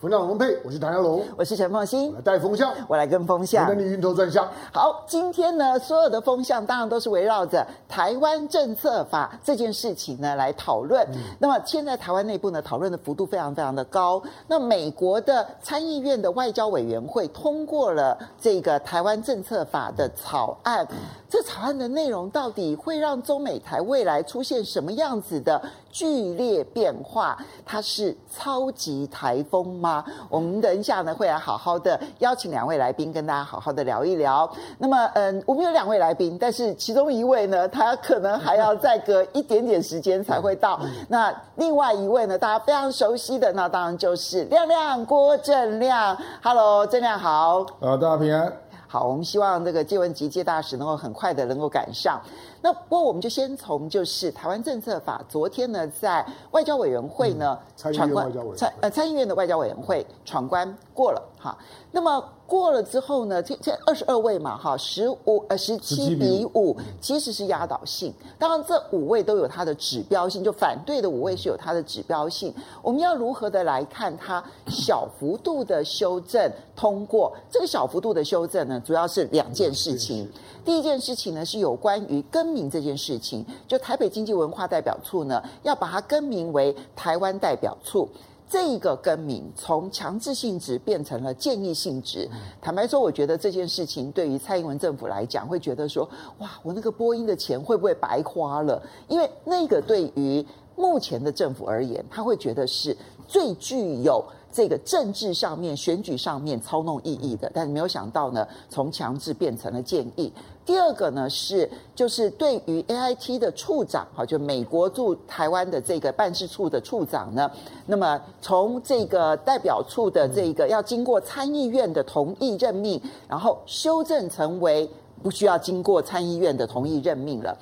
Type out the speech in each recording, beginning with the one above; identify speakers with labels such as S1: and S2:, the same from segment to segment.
S1: 风向龙配，我是唐湘龙，
S2: 我是陈凤馨，
S1: 来带风向，
S2: 我来跟风向，
S1: 我带你晕头转向。
S2: 好，今天呢，所有的风向当然都是围绕着台湾政策法这件事情呢来讨论。嗯、那么现在台湾内部呢讨论的幅度非常非常的高。那美国的参议院的外交委员会通过了这个台湾政策法的草案。嗯、这草案的内容到底会让中美台未来出现什么样子的剧烈变化？它是超级台风吗？啊，我们等一下呢会来好好的邀请两位来宾跟大家好好的聊一聊。那么，嗯，我们有两位来宾，但是其中一位呢，他可能还要再隔一点点时间才会到。那另外一位呢，大家非常熟悉的，那当然就是亮亮郭正亮。Hello，正亮好。
S1: 呃，大家平安。
S2: 好，我们希望这个介文汲介大使能够很快的能够赶上。那不过我们就先从就是台湾政策法，昨天呢在外交委员会呢闯关，参呃参议院的外交委员会闯关过了哈。那么过了之后呢，这这二十二位嘛哈，十五呃十七比五其实是压倒性。当然这五位都有它的指标性，就反对的五位是有它的指标性。我们要如何的来看它小幅度的修正通过？这个小幅度的修正呢，主要是两件事情。第一件事情呢是有关于更名这件事情，就台北经济文化代表处呢要把它更名为台湾代表处。这个更名从强制性质变成了建议性质。坦白说，我觉得这件事情对于蔡英文政府来讲，会觉得说，哇，我那个播音的钱会不会白花了？因为那个对于目前的政府而言，他会觉得是最具有。这个政治上面、选举上面操弄意义的，但是没有想到呢，从强制变成了建议。第二个呢是，就是对于 AIT 的处长，哈，就美国驻台湾的这个办事处的处长呢，那么从这个代表处的这个要经过参议院的同意任命，然后修正成为不需要经过参议院的同意任命了。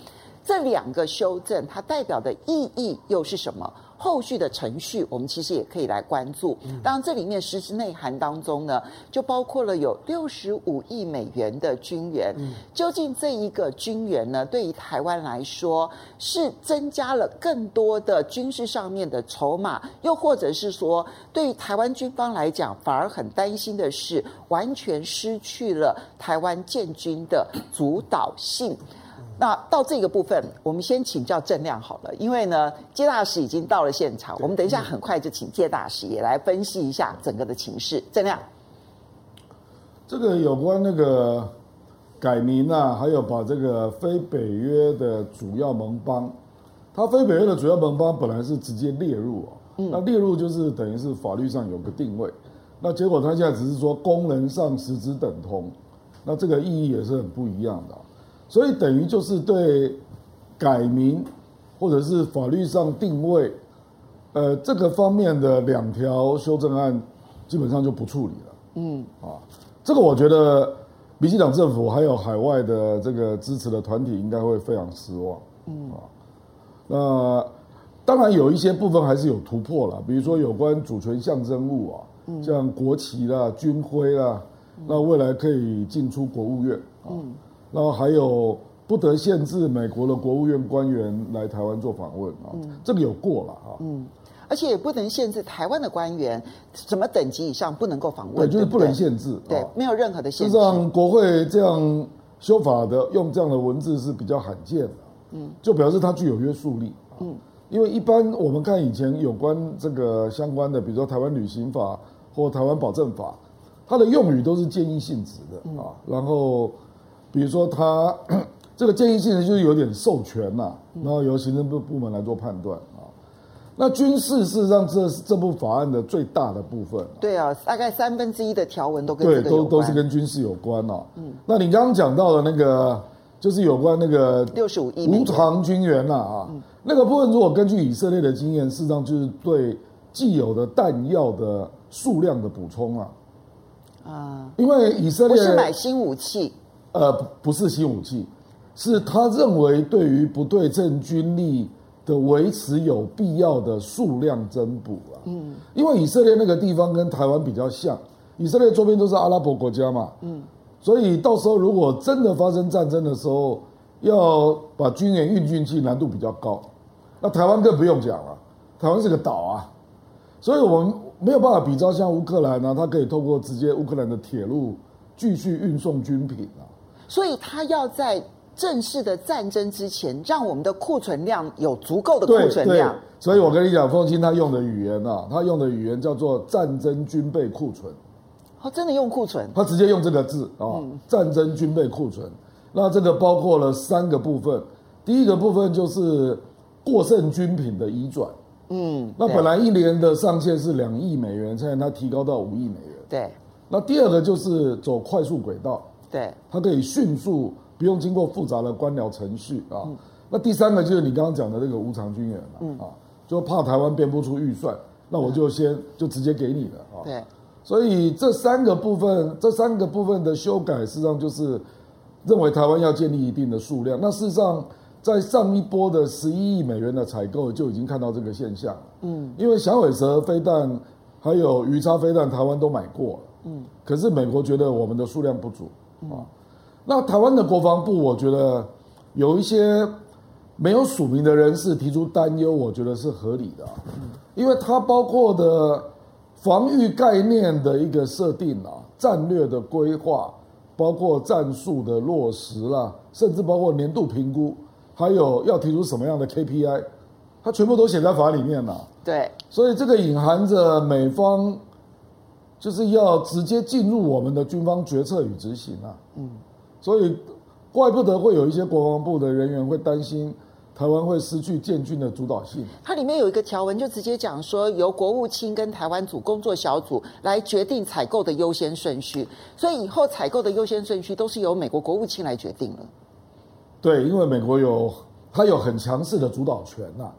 S2: 这两个修正，它代表的意义又是什么？后续的程序，我们其实也可以来关注。当然，这里面实质内涵当中呢，就包括了有六十五亿美元的军援。究竟这一个军援呢，对于台湾来说，是增加了更多的军事上面的筹码，又或者是说，对于台湾军方来讲，反而很担心的是，完全失去了台湾建军的主导性。那到这个部分，我们先请教郑亮好了，因为呢，介大使已经到了现场，我们等一下很快就请介大使也来分析一下整个的情势。郑亮，
S3: 这个有关那个改名啊，还有把这个非北约的主要盟邦，它非北约的主要盟邦本来是直接列入啊，那列入就是等于是法律上有个定位，那结果他现在只是说功能上实质等同，那这个意义也是很不一样的。所以等于就是对改名或者是法律上定位，呃，这个方面的两条修正案基本上就不处理了。嗯，啊，这个我觉得民进党政府还有海外的这个支持的团体应该会非常失望。嗯，啊，那当然有一些部分还是有突破了，比如说有关主权象征物啊，像国旗啦、军徽啦，那未来可以进出国务院啊。然后还有不得限制美国的国务院官员来台湾做访问啊，嗯、这个有过了啊。嗯，
S2: 而且也不能限制台湾的官员什么等级以上不能够访问，
S3: 对，就是不能限制，
S2: 对，没有任何的限制。
S3: 事实上，国会这样修法的用这样的文字是比较罕见的，嗯，就表示它具有约束力。嗯，因为一般我们看以前有关这个相关的，比如说台湾旅行法或台湾保证法，它的用语都是建议性质的啊，然后。比如说他，他 这个建议性质就是有点授权呐，然后由行政部部门来做判断啊。那军事事实上这是这部法案的最大的部分。
S2: 对啊，大概三分之一的条文都跟
S3: 对都都是跟军事有关啊。嗯，那你刚刚讲到的那个，就是有关那个
S2: 六十五亿
S3: 无偿军援了啊。那个部分如果根据以色列的经验，事实上就是对既有的弹药的数量的补充啊。啊，因为以色列
S2: 不是买新武器。
S3: 呃，不是新武器，是他认为对于不对称军力的维持有必要的数量增补啊。嗯，因为以色列那个地方跟台湾比较像，以色列周边都是阿拉伯国家嘛。嗯，所以到时候如果真的发生战争的时候，要把军演运进去难度比较高。那台湾更不用讲了，台湾是个岛啊，所以我们没有办法比照像乌克兰呢、啊，它可以透过直接乌克兰的铁路继续运送军品啊。
S2: 所以他要在正式的战争之前，让我们的库存量有足够的库存量。
S3: 所以我跟你讲，凤清他用的语言啊，他用的语言叫做战争军备库存。
S2: 他真的用库存？
S3: 他直接用这个字啊，嗯、战争军备库存。那这个包括了三个部分，第一个部分就是过剩军品的移转。嗯，那本来一年的上限是两亿美元，现在它提高到五亿美元。
S2: 对。
S3: 那第二个就是走快速轨道。
S2: 对。
S3: 它可以迅速，不用经过复杂的官僚程序啊。嗯、那第三个就是你刚刚讲的那个无偿军援了、嗯、啊，就怕台湾编不出预算，那我就先、嗯、就直接给你了啊。
S2: 对。
S3: 所以这三个部分，这三个部分的修改，事实际上就是认为台湾要建立一定的数量。那事实上，在上一波的十一亿美元的采购就已经看到这个现象。嗯，因为响尾蛇飞弹还有鱼叉飞弹，台湾都买过了。嗯，可是美国觉得我们的数量不足啊。那台湾的国防部，我觉得有一些没有署名的人士提出担忧，我觉得是合理的。嗯，因为它包括的。防御概念的一个设定啊，战略的规划，包括战术的落实啦，甚至包括年度评估，还有要提出什么样的 KPI，它全部都写在法里面了。
S2: 对，
S3: 所以这个隐含着美方就是要直接进入我们的军方决策与执行啊。嗯，所以怪不得会有一些国防部的人员会担心。台湾会失去建军的主导性。
S2: 它里面有一个条文，就直接讲说，由国务卿跟台湾组工作小组来决定采购的优先顺序。所以以后采购的优先顺序都是由美国国务卿来决定了。
S3: 对，因为美国有它有很强势的主导权呐。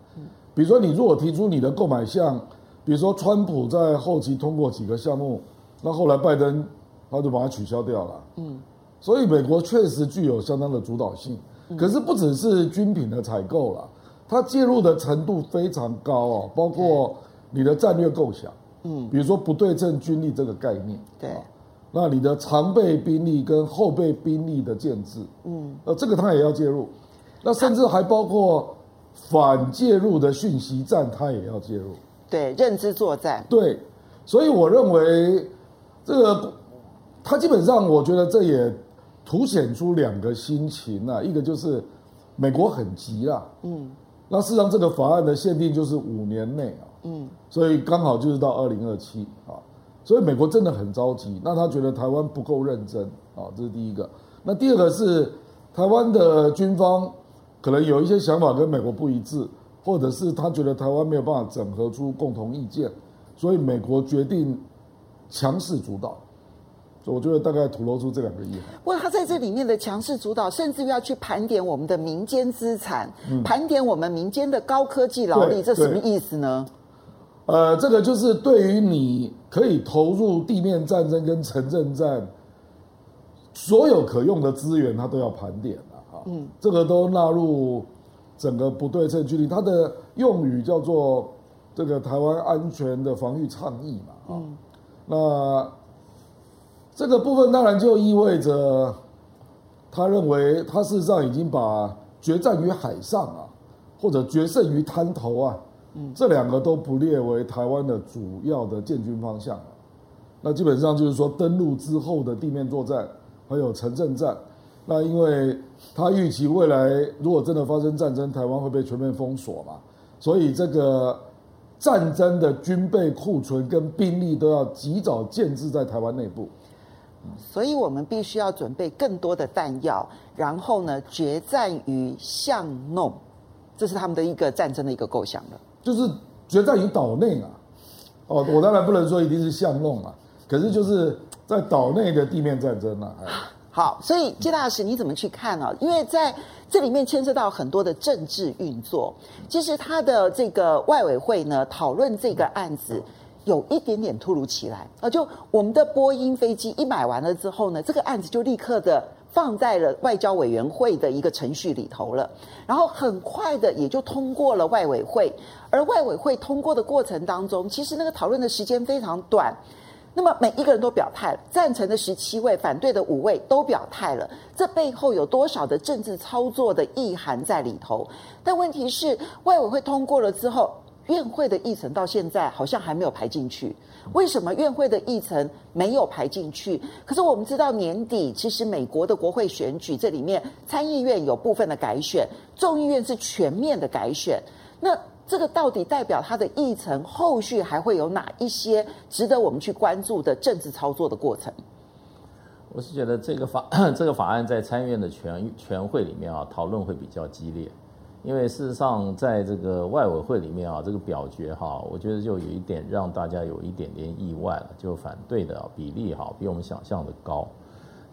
S3: 比如说，你如果提出你的购买项，比如说川普在后期通过几个项目，那后来拜登他就把它取消掉了。嗯，所以美国确实具有相当的主导性。可是不只是军品的采购了，它介入的程度非常高哦，包括你的战略构想，嗯，比如说不对称军力这个概念，
S2: 对，
S3: 那你的常备兵力跟后备兵力的建制，嗯，呃，这个它也要介入，那甚至还包括反介入的讯息战，它也要介入，
S2: 对，认知作战，
S3: 对，所以我认为这个，他基本上我觉得这也。凸显出两个心情啊，一个就是美国很急啊，嗯，那事实上这个法案的限定就是五年内啊，嗯，所以刚好就是到二零二七啊，所以美国真的很着急，那他觉得台湾不够认真啊，这是第一个。那第二个是台湾的军方可能有一些想法跟美国不一致，或者是他觉得台湾没有办法整合出共同意见，所以美国决定强势主导。我觉得大概吐露出这两个意涵。
S2: 不过他在这里面的强势主导，甚至要去盘点我们的民间资产，嗯、盘点我们民间的高科技劳力，这什么意思呢？
S3: 呃，这个就是对于你可以投入地面战争跟城镇战，所有可用的资源，他都要盘点了啊。嗯，这个都纳入整个不对称距离，它的用语叫做这个台湾安全的防御倡议嘛。啊，嗯、那。这个部分当然就意味着，他认为他事实上已经把决战于海上啊，或者决胜于滩头啊，嗯，这两个都不列为台湾的主要的建军方向。那基本上就是说，登陆之后的地面作战，还有城镇战。那因为他预期未来如果真的发生战争，台湾会被全面封锁嘛，所以这个战争的军备库存跟兵力都要及早建制在台湾内部。
S2: 所以我们必须要准备更多的弹药，然后呢，决战于巷弄，这是他们的一个战争的一个构想了。
S3: 就是决战于岛内啊，哦，我当然不能说一定是巷弄啊，可是就是在岛内的地面战争啊。
S2: 好，所以金大使你怎么去看啊？因为在这里面牵涉到很多的政治运作，其实他的这个外委会呢讨论这个案子。有一点点突如其来啊！就我们的波音飞机一买完了之后呢，这个案子就立刻的放在了外交委员会的一个程序里头了，然后很快的也就通过了外委会。而外委会通过的过程当中，其实那个讨论的时间非常短。那么每一个人都表态了，赞成的十七位，反对的五位都表态了，这背后有多少的政治操作的意涵在里头？但问题是，外委会通过了之后，院会的议程到现在好像还没有排进去。为什么院会的议程没有排进去？可是我们知道年底其实美国的国会选举，这里面参议院有部分的改选，众议院是全面的改选。那这个到底代表它的议程后续还会有哪一些值得我们去关注的政治操作的过程？
S4: 我是觉得这个法 这个法案在参议院的全全会里面啊，讨论会比较激烈，因为事实上在这个外委会里面啊，这个表决哈，我觉得就有一点让大家有一点点意外了，就反对的比例哈比我们想象的高。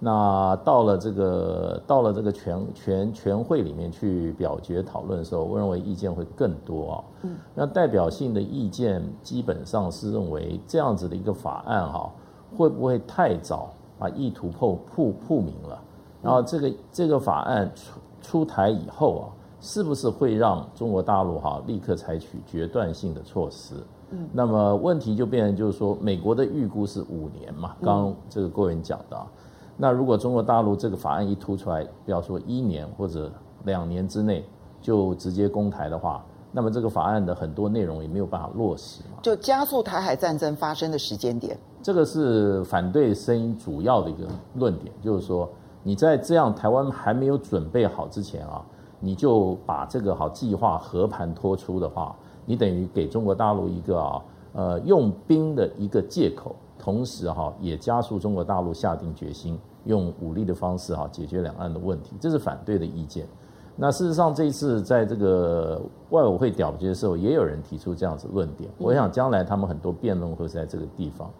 S4: 那到了这个到了这个全全全会里面去表决讨论的时候，我认为意见会更多啊。嗯，那代表性的意见基本上是认为这样子的一个法案哈，会不会太早把意图破破破明了？然后这个这个法案出出台以后啊，是不是会让中国大陆哈立刻采取决断性的措施？嗯，那么问题就变成就是说，美国的预估是五年嘛，刚刚这个郭文讲的啊。那如果中国大陆这个法案一突出来，不要说一年或者两年之内就直接攻台的话，那么这个法案的很多内容也没有办法落实嘛。
S2: 就加速台海战争发生的时间点，
S4: 这个是反对声音主要的一个论点，就是说你在这样台湾还没有准备好之前啊，你就把这个好计划和盘托出的话，你等于给中国大陆一个啊呃用兵的一个借口。同时哈，也加速中国大陆下定决心用武力的方式哈解决两岸的问题，这是反对的意见。那事实上，这一次在这个外委会表决的时候，也有人提出这样子论点。我想将来他们很多辩论会在这个地方。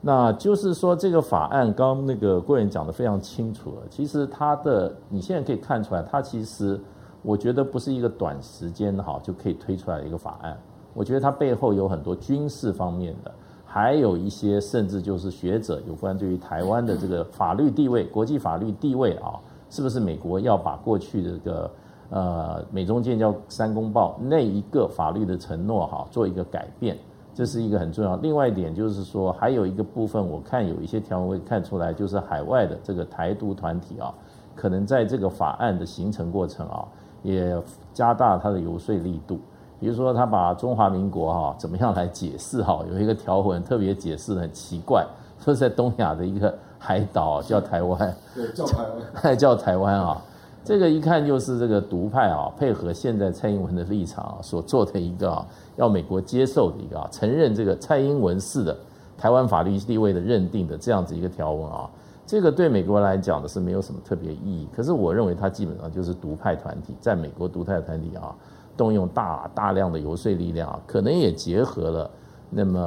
S4: 那就是说，这个法案刚刚那个郭人讲的非常清楚了。其实它的你现在可以看出来，它其实我觉得不是一个短时间哈就可以推出来的一个法案。我觉得它背后有很多军事方面的。还有一些甚至就是学者有关对于台湾的这个法律地位、国际法律地位啊，是不是美国要把过去的这个呃美中建交三公报那一个法律的承诺哈做一个改变，这是一个很重要。另外一点就是说，还有一个部分，我看有一些条文会看出来，就是海外的这个台独团体啊，可能在这个法案的形成过程啊，也加大它的游说力度。比如说，他把中华民国哈怎么样来解释哈？有一个条文特别解释的很奇怪，说在东亚的一个海岛叫台湾，
S3: 对，叫台
S4: 湾，叫台湾啊。这个一看就是这个独派啊，配合现在蔡英文的立场所做的一个要美国接受的一个承认这个蔡英文式的台湾法律地位的认定的这样子一个条文啊。这个对美国来讲的是没有什么特别意义，可是我认为它基本上就是独派团体，在美国独派团体啊。动用大大量的游说力量，可能也结合了那么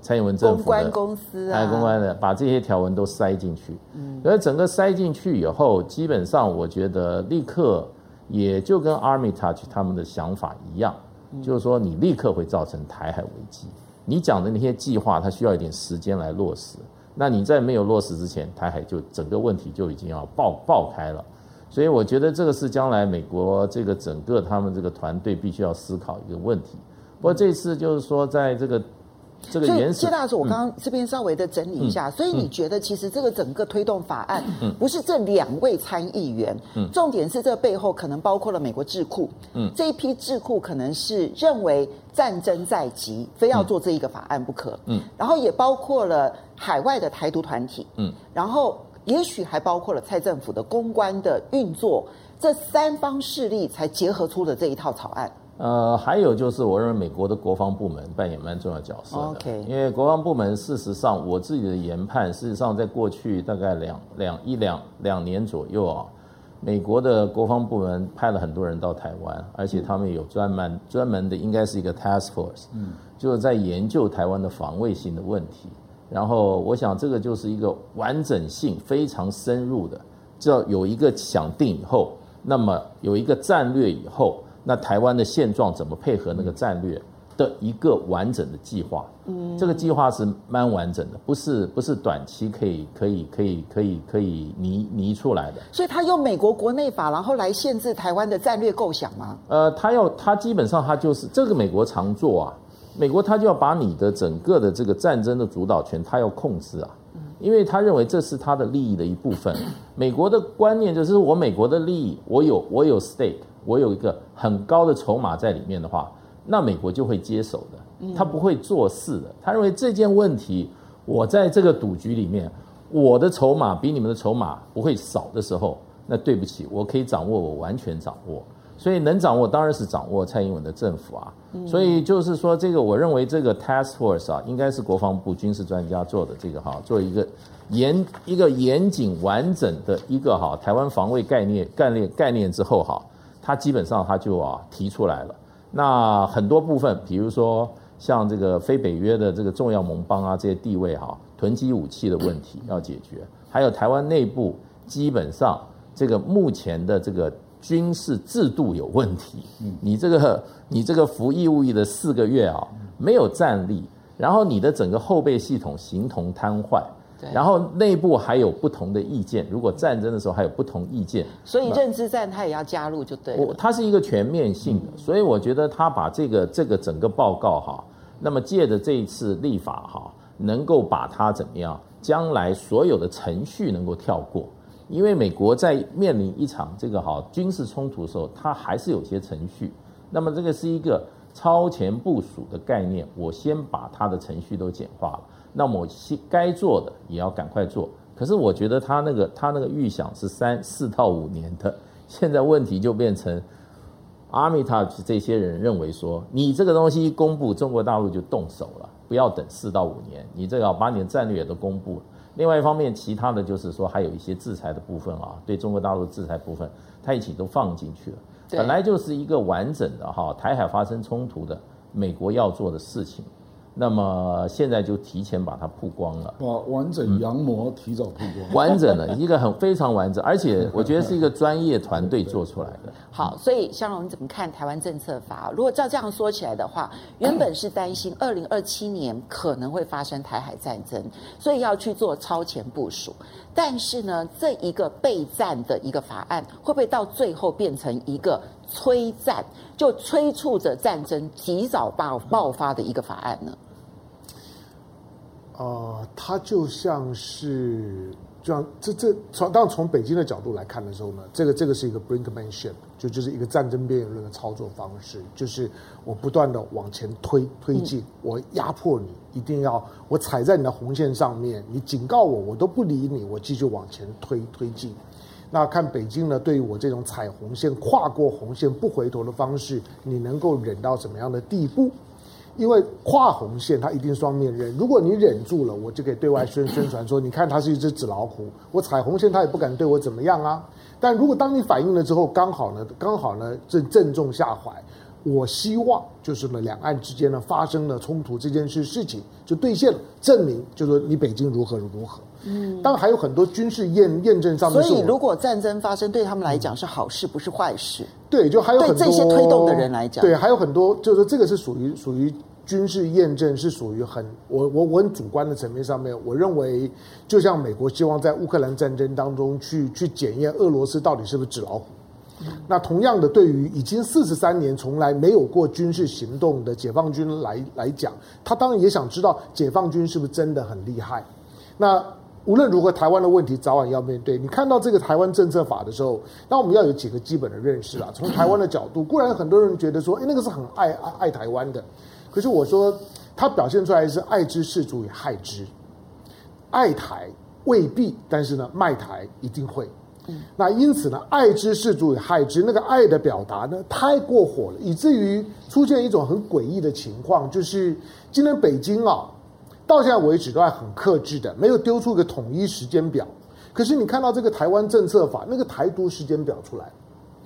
S4: 蔡英文政府的
S2: 公关公司啊，
S4: 公关的把这些条文都塞进去。嗯，而整个塞进去以后，基本上我觉得立刻也就跟 Armittach 他们的想法一样，就是说你立刻会造成台海危机。你讲的那些计划，它需要一点时间来落实。那你在没有落实之前，台海就整个问题就已经要爆爆开了。所以我觉得这个是将来美国这个整个他们这个团队必须要思考一个问题。不过这次就是说，在这个这个原始，
S2: 谢大使，我刚刚这边稍微的整理一下。所以你觉得，其实这个整个推动法案，不是这两位参议员，重点是这背后可能包括了美国智库，嗯，这一批智库可能是认为战争在即，非要做这一个法案不可，嗯，然后也包括了海外的台独团体，嗯，然后。也许还包括了蔡政府的公关的运作，这三方势力才结合出了这一套草案。
S4: 呃，还有就是，我认为美国的国防部门扮演蛮重要的角色的。
S2: OK，
S4: 因为国防部门事实上，我自己的研判，事实上在过去大概两两一两两年左右啊，美国的国防部门派了很多人到台湾，而且他们有专门专门的，应该是一个 task force，嗯，就是在研究台湾的防卫性的问题。然后我想，这个就是一个完整性非常深入的，只要有一个想定以后，那么有一个战略以后，那台湾的现状怎么配合那个战略的一个完整的计划。嗯，这个计划是蛮完整的，不是不是短期可以可以可以可以可以拟拟出来的。
S2: 所以他用美国国内法，然后来限制台湾的战略构想吗？
S4: 呃，他要他基本上他就是这个美国常做啊。美国他就要把你的整个的这个战争的主导权，他要控制啊，因为他认为这是他的利益的一部分。美国的观念就是我美国的利益，我有我有 stake，我有一个很高的筹码在里面的话，那美国就会接手的，他不会做事的。他认为这件问题，我在这个赌局里面，我的筹码比你们的筹码不会少的时候，那对不起，我可以掌握，我完全掌握。所以能掌握当然是掌握蔡英文的政府啊，所以就是说这个我认为这个 task force 啊，应该是国防部军事专家做的这个哈，做一个严一个严谨完整的一个哈台湾防卫概念概念概念之后哈，他基本上他就啊提出来了。那很多部分，比如说像这个非北约的这个重要盟邦啊这些地位哈，囤积武器的问题要解决，还有台湾内部基本上这个目前的这个。军事制度有问题，你这个你这个服义务役的四个月啊，没有战力，然后你的整个后备系统形同瘫痪，然后内部还有不同的意见，如果战争的时候还有不同意见，
S2: 所以认知战他也要加入就对了。
S4: 它是一个全面性的，所以我觉得他把这个这个整个报告哈，那么借着这一次立法哈，能够把它怎么样，将来所有的程序能够跳过。因为美国在面临一场这个哈军事冲突的时候，它还是有些程序。那么这个是一个超前部署的概念，我先把它的程序都简化了。那么我先该做的也要赶快做。可是我觉得他那个他那个预想是三四到五年的，现在问题就变成阿米塔这些人认为说，你这个东西一公布，中国大陆就动手了，不要等四到五年，你这个把你的战略也都公布了。另外一方面，其他的就是说，还有一些制裁的部分啊，对中国大陆制裁部分，它一起都放进去了。本来就是一个完整的哈，台海发生冲突的，美国要做的事情。那么现在就提前把它曝光了，
S3: 把完整羊膜提早曝光，
S4: 嗯、完整的一个很非常完整，而且我觉得是一个 专业团队做出来的。
S2: 好，所以香龙你怎么看台湾政策法？如果照这样说起来的话，原本是担心二零二七年可能会发生台海战争，所以要去做超前部署。但是呢，这一个备战的一个法案，会不会到最后变成一个催战，就催促着战争提早爆爆发的一个法案呢？
S1: 呃，它就像是，就像这这从当然从北京的角度来看的时候呢，这个这个是一个 brinkmanship，就就是一个战争边缘论的操作方式，就是我不断的往前推推进，我压迫你，一定要我踩在你的红线上面，你警告我，我都不理你，我继续往前推推进。那看北京呢，对于我这种踩红线、跨过红线不回头的方式，你能够忍到什么样的地步？因为跨红线，它一定双面刃。如果你忍住了，我就可以对外宣宣传说，你看它是一只纸老虎，我踩红线，它也不敢对我怎么样啊。但如果当你反应了之后，刚好呢，刚好呢，正正中下怀。我希望就是呢，两岸之间呢发生了冲突这件事事情就兑现了，证明就是说你北京如何如何。嗯，当然还有很多军事验验证上面。
S2: 所以如果战争发生，对他们来讲是好事，不是坏事。
S1: 对，就还有很多
S2: 对这些推动的人来讲，
S1: 对，还有很多就是说这个是属于属于军事验证，是属于很我我我很主观的层面上面，我认为就像美国希望在乌克兰战争当中去去检验俄罗斯到底是不是纸老虎。那同样的，对于已经四十三年从来没有过军事行动的解放军来来讲，他当然也想知道解放军是不是真的很厉害。那无论如何，台湾的问题早晚要面对。你看到这个台湾政策法的时候，那我们要有几个基本的认识啊。从台湾的角度，固然很多人觉得说，哎，那个是很爱爱爱台湾的，可是我说，它表现出来是爱之是足以害之，爱台未必，但是呢，卖台一定会。那因此呢，爱之是足以害之。那个爱的表达呢，太过火了，以至于出现一种很诡异的情况，就是今天北京啊，到现在为止都还很克制的，没有丢出一个统一时间表。可是你看到这个台湾政策法那个台独时间表出来，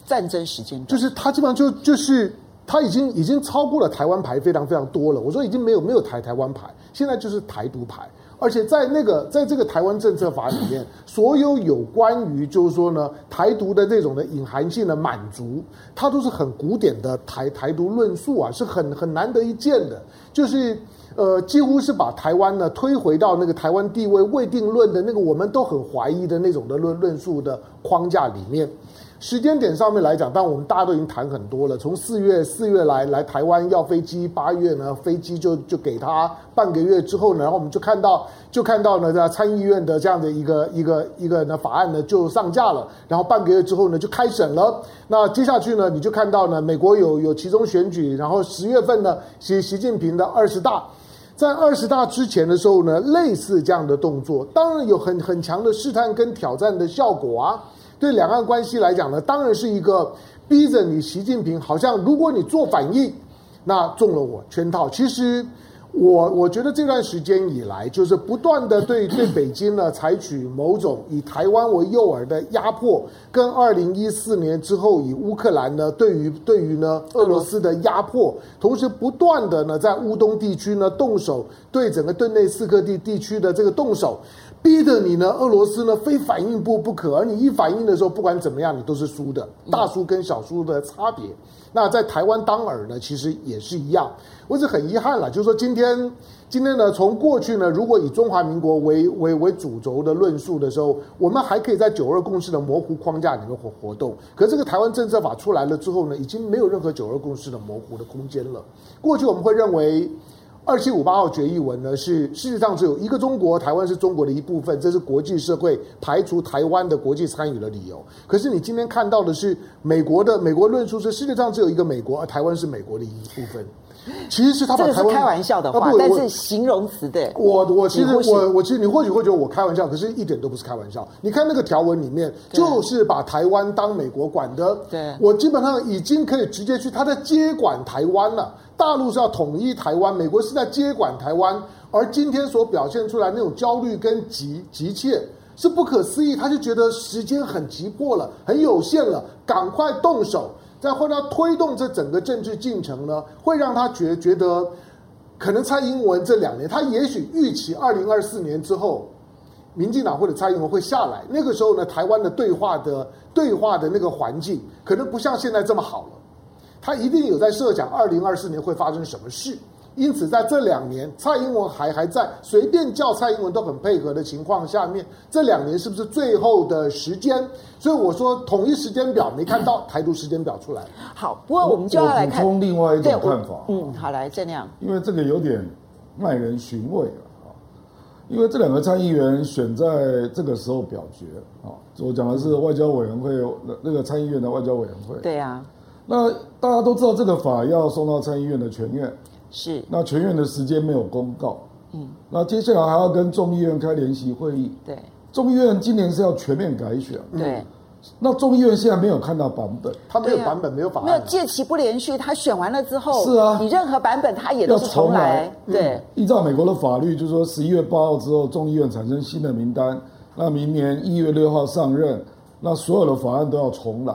S2: 战争时间
S1: 就是他基本上就就是他已经已经超过了台湾牌非常非常多了。我说已经没有没有台台湾牌，现在就是台独牌。而且在那个，在这个台湾政策法里面，所有有关于就是说呢，台独的这种的隐含性的满足，它都是很古典的台台独论述啊，是很很难得一见的。就是呃，几乎是把台湾呢推回到那个台湾地位未定论的那个我们都很怀疑的那种的论论述的框架里面。时间点上面来讲，当然我们大家都已经谈很多了。从四月四月来来台湾要飞机，八月呢飞机就就给他半个月之后呢，然后我们就看到就看到呢，在参议院的这样的一个一个一个呢法案呢就上架了，然后半个月之后呢就开审了。那接下去呢，你就看到呢，美国有有其中选举，然后十月份呢，习习近平的二十大，在二十大之前的时候呢，类似这样的动作，当然有很很强的试探跟挑战的效果啊。对两岸关系来讲呢，当然是一个逼着你习近平，好像如果你做反应，那中了我圈套。其实我我觉得这段时间以来，就是不断的对 对北京呢采取某种以台湾为诱饵的压迫，跟二零一四年之后以乌克兰呢对于对于呢俄罗斯的压迫，同时不断的呢在乌东地区呢动手，对整个顿内斯克地地区的这个动手。逼得你呢，俄罗斯呢非反应不不可，而你一反应的时候，不管怎么样，你都是输的，大输跟小输的差别。那在台湾当耳呢，其实也是一样。我是很遗憾了，就是说今天今天呢，从过去呢，如果以中华民国为为为主轴的论述的时候，我们还可以在九二共识的模糊框架里面活活动。可这个台湾政策法出来了之后呢，已经没有任何九二共识的模糊的空间了。过去我们会认为。二七五八号决议文呢，是世界上只有一个中国，台湾是中国的一部分，这是国际社会排除台湾的国际参与的理由。可是你今天看到的是美国的美国论述是世界上只有一个美国，而台湾是美国的一部分。其实是他把台
S2: 湾，开玩笑的话，但是形容词对。
S1: 我我其实我我其实你或许会觉得我开玩笑，可是一点都不是开玩笑。你看那个条文里面，就是把台湾当美国管的。
S2: 对，
S1: 我基本上已经可以直接去他在接管台湾了。大陆是要统一台湾，美国是在接管台湾。而今天所表现出来那种焦虑跟急急切是不可思议，他就觉得时间很急迫了，很有限了，赶快动手。那或者推动这整个政治进程呢，会让他觉觉得，可能蔡英文这两年，他也许预期二零二四年之后，民进党或者蔡英文会下来，那个时候呢，台湾的对话的对话的那个环境，可能不像现在这么好了。他一定有在设想二零二四年会发生什么事。因此，在这两年，蔡英文还还在随便叫蔡英文都很配合的情况下面，这两年是不是最后的时间？所以我说，统一时间表没看到，台独时间表出来。
S2: 好，不过我们就要来看
S3: 补充另外一种看法。
S2: 嗯，好，来这样，
S3: 因为这个有点耐人寻味了啊。因为这两个参议员选在这个时候表决啊，我讲的是外交委员会那个参议院的外交委员会。
S2: 对啊，
S3: 那大家都知道这个法要送到参议院的全院。
S2: 是，
S3: 那全院的时间没有公告，嗯，那接下来还要跟众议院开联席会议，
S2: 对，
S3: 众议院今年是要全面改选，
S2: 对，
S3: 那众议院现在没有看到版本，
S1: 他没有版本，没有法案，
S2: 没有届期不连续，他选完了之后，
S3: 是啊，
S2: 你任何版本他也都是重来，对，
S3: 依照美国的法律，就是说十一月八号之后，众议院产生新的名单，那明年一月六号上任，那所有的法案都要重来。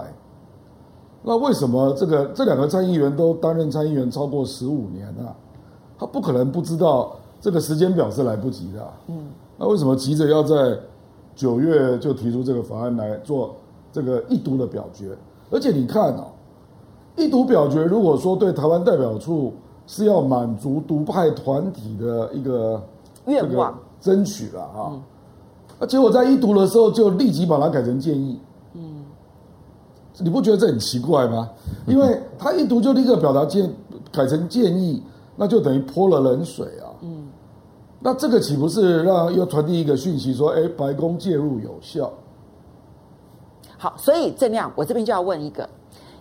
S3: 那为什么这个这两个参议员都担任参议员超过十五年了，啊？他不可能不知道这个时间表是来不及的，啊。嗯，那为什么急着要在九月就提出这个法案来做这个一读的表决？而且你看哦，一读表决如果说对台湾代表处是要满足独派团体的一个
S2: 愿望
S3: 争取了啊，那结果在一读的时候就立即把它改成建议。你不觉得这很奇怪吗？因为他一读就立刻表达建改成建议，那就等于泼了冷水啊。嗯，那这个岂不是让又传递一个讯息说，哎，白宫介入有效？
S2: 好，所以郑亮，我这边就要问一个，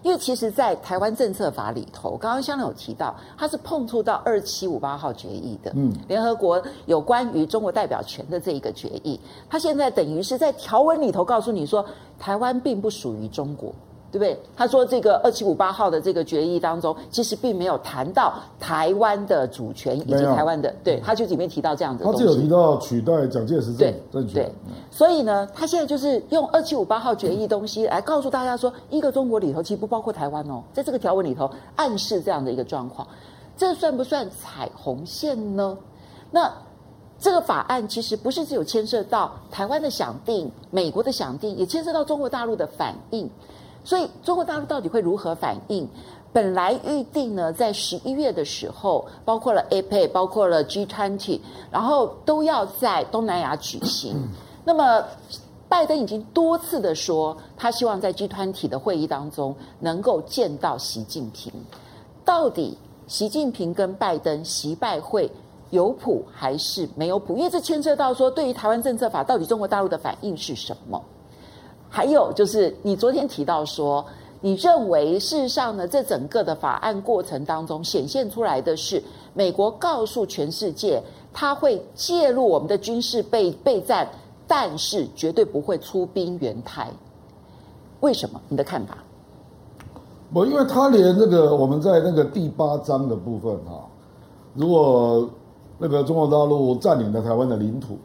S2: 因为其实，在台湾政策法里头，刚刚香亮有提到，它是碰触到二七五八号决议的，嗯，联合国有关于中国代表权的这一个决议，它现在等于是在条文里头告诉你说，台湾并不属于中国。对不对？他说这个二七五八号的这个决议当中，其实并没有谈到台湾的主权以及台湾的，对，他就里面提到这样子的东西。
S3: 他只有提到取代蒋介石政政权。
S2: 对，所以呢，他现在就是用二七五八号决议东西来告诉大家说，一个中国里头其实不包括台湾哦，在这个条文里头暗示这样的一个状况，这算不算彩虹线呢？那这个法案其实不是只有牵涉到台湾的想定、美国的想定，也牵涉到中国大陆的反应。所以，中国大陆到底会如何反应？本来预定呢，在十一月的时候，包括了 APEC，包括了 G20，然后都要在东南亚举行。那么，拜登已经多次的说，他希望在 G20 的会议当中能够见到习近平。到底习近平跟拜登习拜会有谱还是没有谱？因为这牵涉到说，对于台湾政策法，到底中国大陆的反应是什么？还有就是，你昨天提到说，你认为事实上呢，这整个的法案过程当中显现出来的是，美国告诉全世界，他会介入我们的军事备备战，但是绝对不会出兵援台。为什么？你的看法？
S3: 我因为他连那个我们在那个第八章的部分哈，如果那个中国大陆占领了台湾的领土，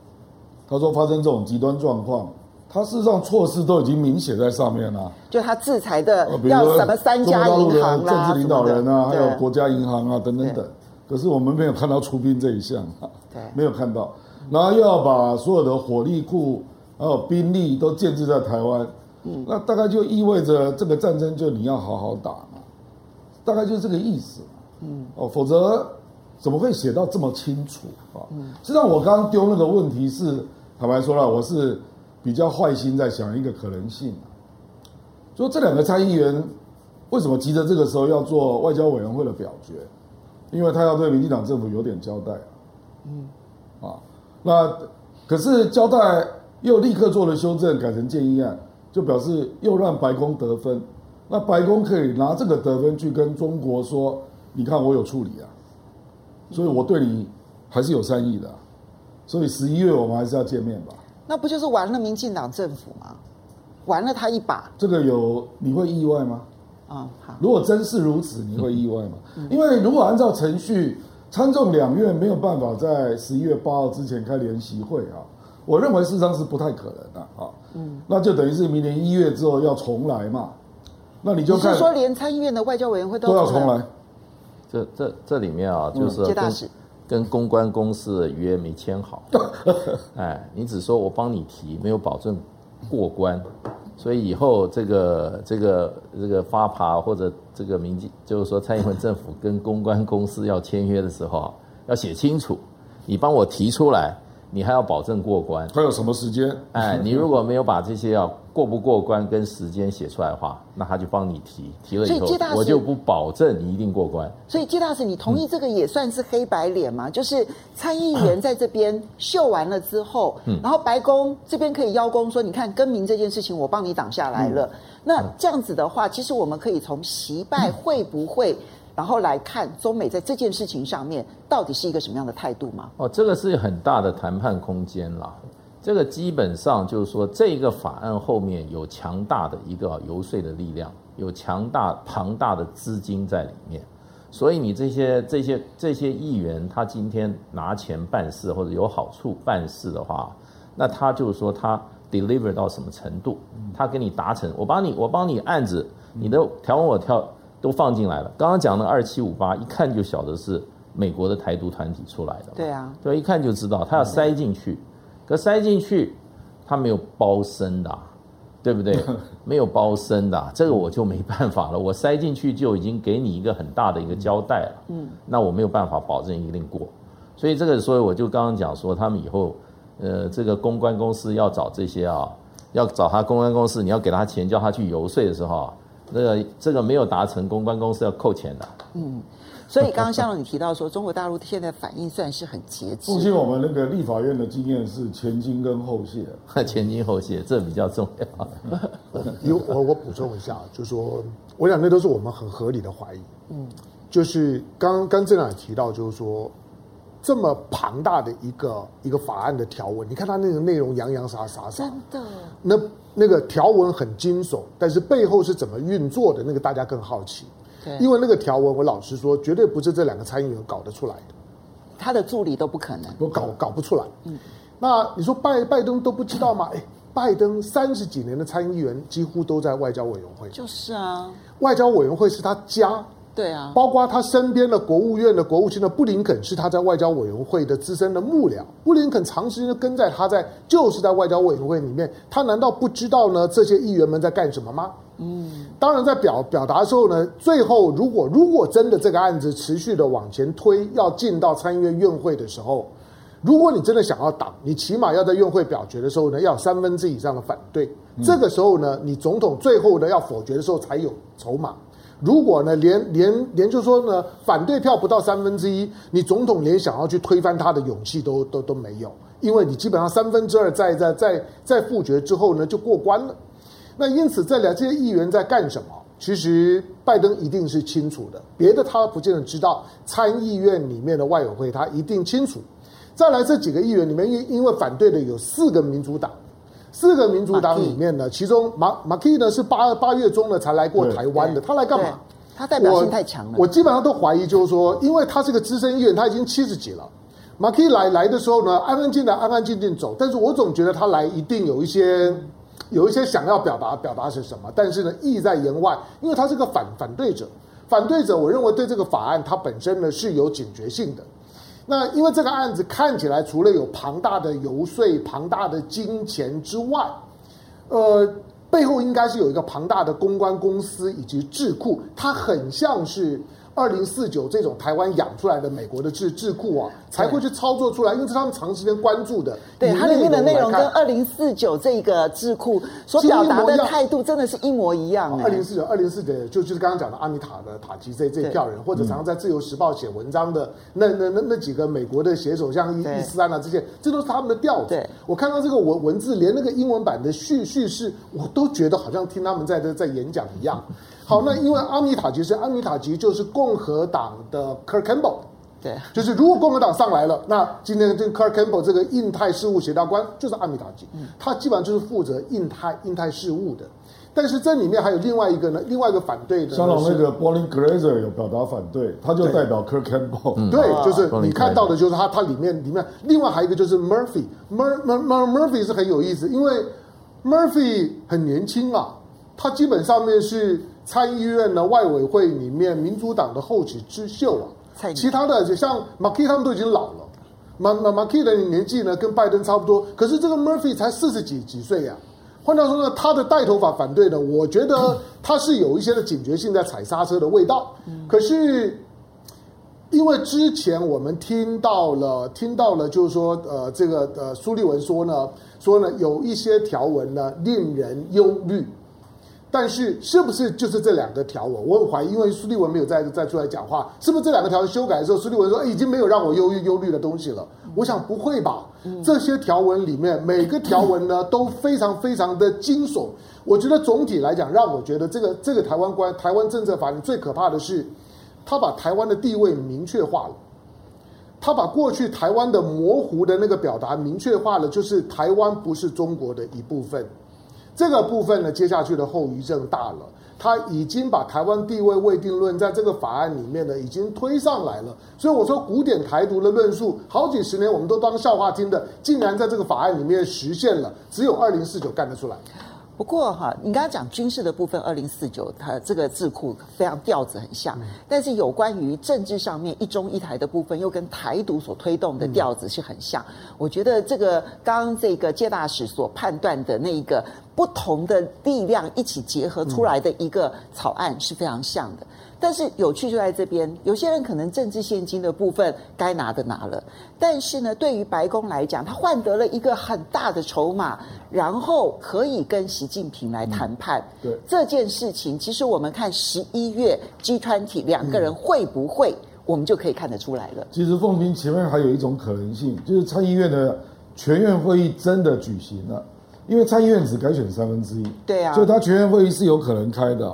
S3: 他说发生这种极端状况。他事实上措施都已经明写在上面了，
S2: 就他制裁的要什么三家银行
S3: 啦、政治领导人啊，还有国家银行啊等等等。可是我们没有看到出兵这一项，对，没有看到。然后又要把所有的火力库还有兵力都建置在台湾，嗯，那大概就意味着这个战争就你要好好打嘛，大概就是这个意思，嗯，哦，否则怎么会写到这么清楚啊？嗯，实际上我刚刚丢那个问题是坦白说了，我是。比较坏心在想一个可能性，说这两个参议员为什么急着这个时候要做外交委员会的表决？因为他要对民进党政府有点交代啊。嗯，啊，那可是交代又立刻做了修正，改成建议案，就表示又让白宫得分。那白宫可以拿这个得分去跟中国说：“你看我有处理啊，所以我对你还是有善意的。”所以十一月我们还是要见面吧。
S2: 那不就是玩了民进党政府吗？玩了他一把。
S3: 这个有你会意外吗？
S2: 啊、哦，好。
S3: 如果真是如此，你会意外吗？嗯、因为如果按照程序，参众两院没有办法在十一月八号之前开联席会啊，我认为事实上是不太可能的啊。嗯。那就等于是明年一月之后要重来嘛。那你就看。
S2: 你是说连参议院的外交委员会都，
S3: 都要重来？
S4: 这这这里面啊，就是、嗯、
S2: 大使。
S4: 跟公关公司的约没签好，哎，你只说我帮你提，没有保证过关，所以以后这个这个这个发爬或者这个民进，就是说蔡英文政府跟公关公司要签约的时候，要写清楚，你帮我提出来。你还要保证过关，
S3: 还有什么时间？
S4: 哎，你如果没有把这些要过不过关跟时间写出来的话，那他就帮你提，提了以后，我就不保证你一定过关。
S2: 所以，季大使，你同意这个也算是黑白脸吗？嗯、就是参议员在这边秀完了之后，嗯、然后白宫这边可以邀功说，你看更名这件事情我帮你挡下来了。嗯、那这样子的话，其实我们可以从习拜会不会？然后来看中美在这件事情上面到底是一个什么样的态度吗？
S4: 哦，这个是很大的谈判空间啦。这个基本上就是说，这个法案后面有强大的一个游说的力量，有强大庞大的资金在里面。所以你这些这些这些议员，他今天拿钱办事或者有好处办事的话，那他就是说他 deliver 到什么程度？他给你达成，我帮你我帮你案子，你的条文我跳。都放进来了。刚刚讲的二七五八，一看就晓得是美国的台独团体出来的。
S2: 对啊，
S4: 对，一看就知道他要塞进去。可塞进去，他没有包身的，对不对？没有包身的，这个我就没办法了。我塞进去就已经给你一个很大的一个交代了。嗯，那我没有办法保证一定过。所以这个，所以我就刚刚讲说，他们以后，呃，这个公关公司要找这些啊，要找他公关公司，你要给他钱，叫他去游说的时候啊。这个这个没有达成，公关公司要扣钱的。
S2: 嗯，所以刚刚香龙你提到说，中国大陆现在反应算是很节制。
S3: 目前我们那个立法院的经验是前金跟后谢，
S4: 前金后谢这比较重要。
S1: 有我我补充一下，就是说，我想那都是我们很合理的怀疑。嗯，就是刚刚正长提到，就是说。这么庞大的一个一个法案的条文，你看它那个内容洋洋洒洒，
S2: 真的。
S1: 那那个条文很惊悚，但是背后是怎么运作的？那个大家更好奇。对，因为那个条文，我老实说，绝对不是这两个参议员搞得出来的，
S2: 他的助理都不可能，
S1: 我搞搞不出来。嗯，那你说拜拜登都不知道吗？哎，拜登三十几年的参议员几乎都在外交委员会，
S2: 就是啊，
S1: 外交委员会是他家。
S2: 对啊，
S1: 包括他身边的国务院的国务卿的布林肯是他在外交委员会的资深的幕僚，布林肯长时间跟在他在就是在外交委员会里面，他难道不知道呢？这些议员们在干什么吗？嗯，当然在表表达的时候呢，最后如果如果真的这个案子持续的往前推，要进到参议院院会的时候，如果你真的想要挡，你起码要在院会表决的时候呢，要有三分之以上的反对。嗯、这个时候呢，你总统最后呢要否决的时候才有筹码。如果呢连连连就说呢反对票不到三分之一，你总统连想要去推翻他的勇气都都都没有，因为你基本上三分之二在在在在复决之后呢就过关了。那因此这两这些议员在干什么？其实拜登一定是清楚的，别的他不见得知道。参议院里面的外委会他一定清楚。再来这几个议员里面，因因为反对的有四个民主党，四个民主党里面呢，其中马马基呢是八八月中呢才来过台湾的，他来干嘛？
S2: 他代表性太强了。
S1: 我，我基本上都怀疑，就是说，因为他是个资深议员，他已经七十几了。马基来来的时候呢，安安静静的，安安静静走。但是我总觉得他来一定有一些有一些想要表达表达是什么，但是呢，意在言外，因为他是个反反对者，反对者，我认为对这个法案它本身呢是有警觉性的。那因为这个案子看起来除了有庞大的游说、庞大的金钱之外，呃，背后应该是有一个庞大的公关公司以及智库，它很像是。二零四九这种台湾养出来的美国的智智库啊，才会去操作出来，因为是他们长时间关注的。
S2: 对，它里面的内容跟二零四九这个智库所表达的态度真的是一模一样。
S1: 二零四九，二零四九就就是刚刚讲的阿米塔的塔吉这这一票人，或者常常在自由时报写文章的那那那那几个美国的写手，像伊伊斯兰啊这些，这都是他们的调子。我看到这个文文字，连那个英文版的叙叙事，我都觉得好像听他们在在演讲一样。好，那因为阿米塔吉是阿米塔吉，就是共和党的 Kirk Campbell，
S2: 对，
S1: 就是如果共和党上来了，那今天这个 Kirk Campbell 这个印太事务协调官就是阿米塔吉，他基本上就是负责印太印太事务的。但是这里面还有另外一个呢，另外一个反对的，
S3: 香港那个 Pauline Glaser 有表达反对，他就代表 Kirk Campbell
S1: 对，就是你看到的就是他，他里面里面另外还有一个就是 Murphy，Mur Mur Murphy 是很有意思，因为 Murphy 很年轻啊，他基本上面是。参议院的外委会里面，民主党的后起之秀啊，其他的就像马基他们都已经老了，马马马基的年纪呢跟拜登差不多，可是这个 Murphy 才四十几几岁呀、啊。换句话说呢，他的带头法反对呢，我觉得 他是有一些的警觉性在踩刹车的味道。可是因为之前我们听到了，听到了就是说，呃，这个呃苏立文说呢，说呢有一些条文呢令人忧虑。但是是不是就是这两个条文？我很怀疑，因为苏立文没有再再出来讲话，是不是这两个条文修改的时候，苏立文说，哎，已经没有让我忧郁忧虑的东西了？我想不会吧。这些条文里面每个条文呢都非常非常的惊悚。我觉得总体来讲，让我觉得这个这个台湾关台湾政策法最可怕的是，他把台湾的地位明确化了，他把过去台湾的模糊的那个表达明确化了，就是台湾不是中国的一部分。这个部分呢，接下去的后遗症大了。他已经把台湾地位未定论在这个法案里面呢，已经推上来了。所以我说，古典台独的论述，好几十年我们都当笑话听的，竟然在这个法案里面实现了。只有二零四九干得出来。
S2: 不过哈，你刚刚讲军事的部分，二零四九它这个智库非常调子很像，但是有关于政治上面一中一台的部分，又跟台独所推动的调子是很像。我觉得这个刚刚这个介大使所判断的那一个不同的力量一起结合出来的一个草案是非常像的。但是有趣就在这边，有些人可能政治现金的部分该拿的拿了，但是呢，对于白宫来讲，他换得了一个很大的筹码，然后可以跟习近平来谈判。
S3: 嗯、对
S2: 这件事情，其实我们看十一月 G20 两个人会不会，嗯、我们就可以看得出来了。
S3: 其实凤萍前面还有一种可能性，就是参议院的全院会议真的举行了，因为参议院只改选三分之一，
S2: 对啊，
S3: 所以他全院会议是有可能开的。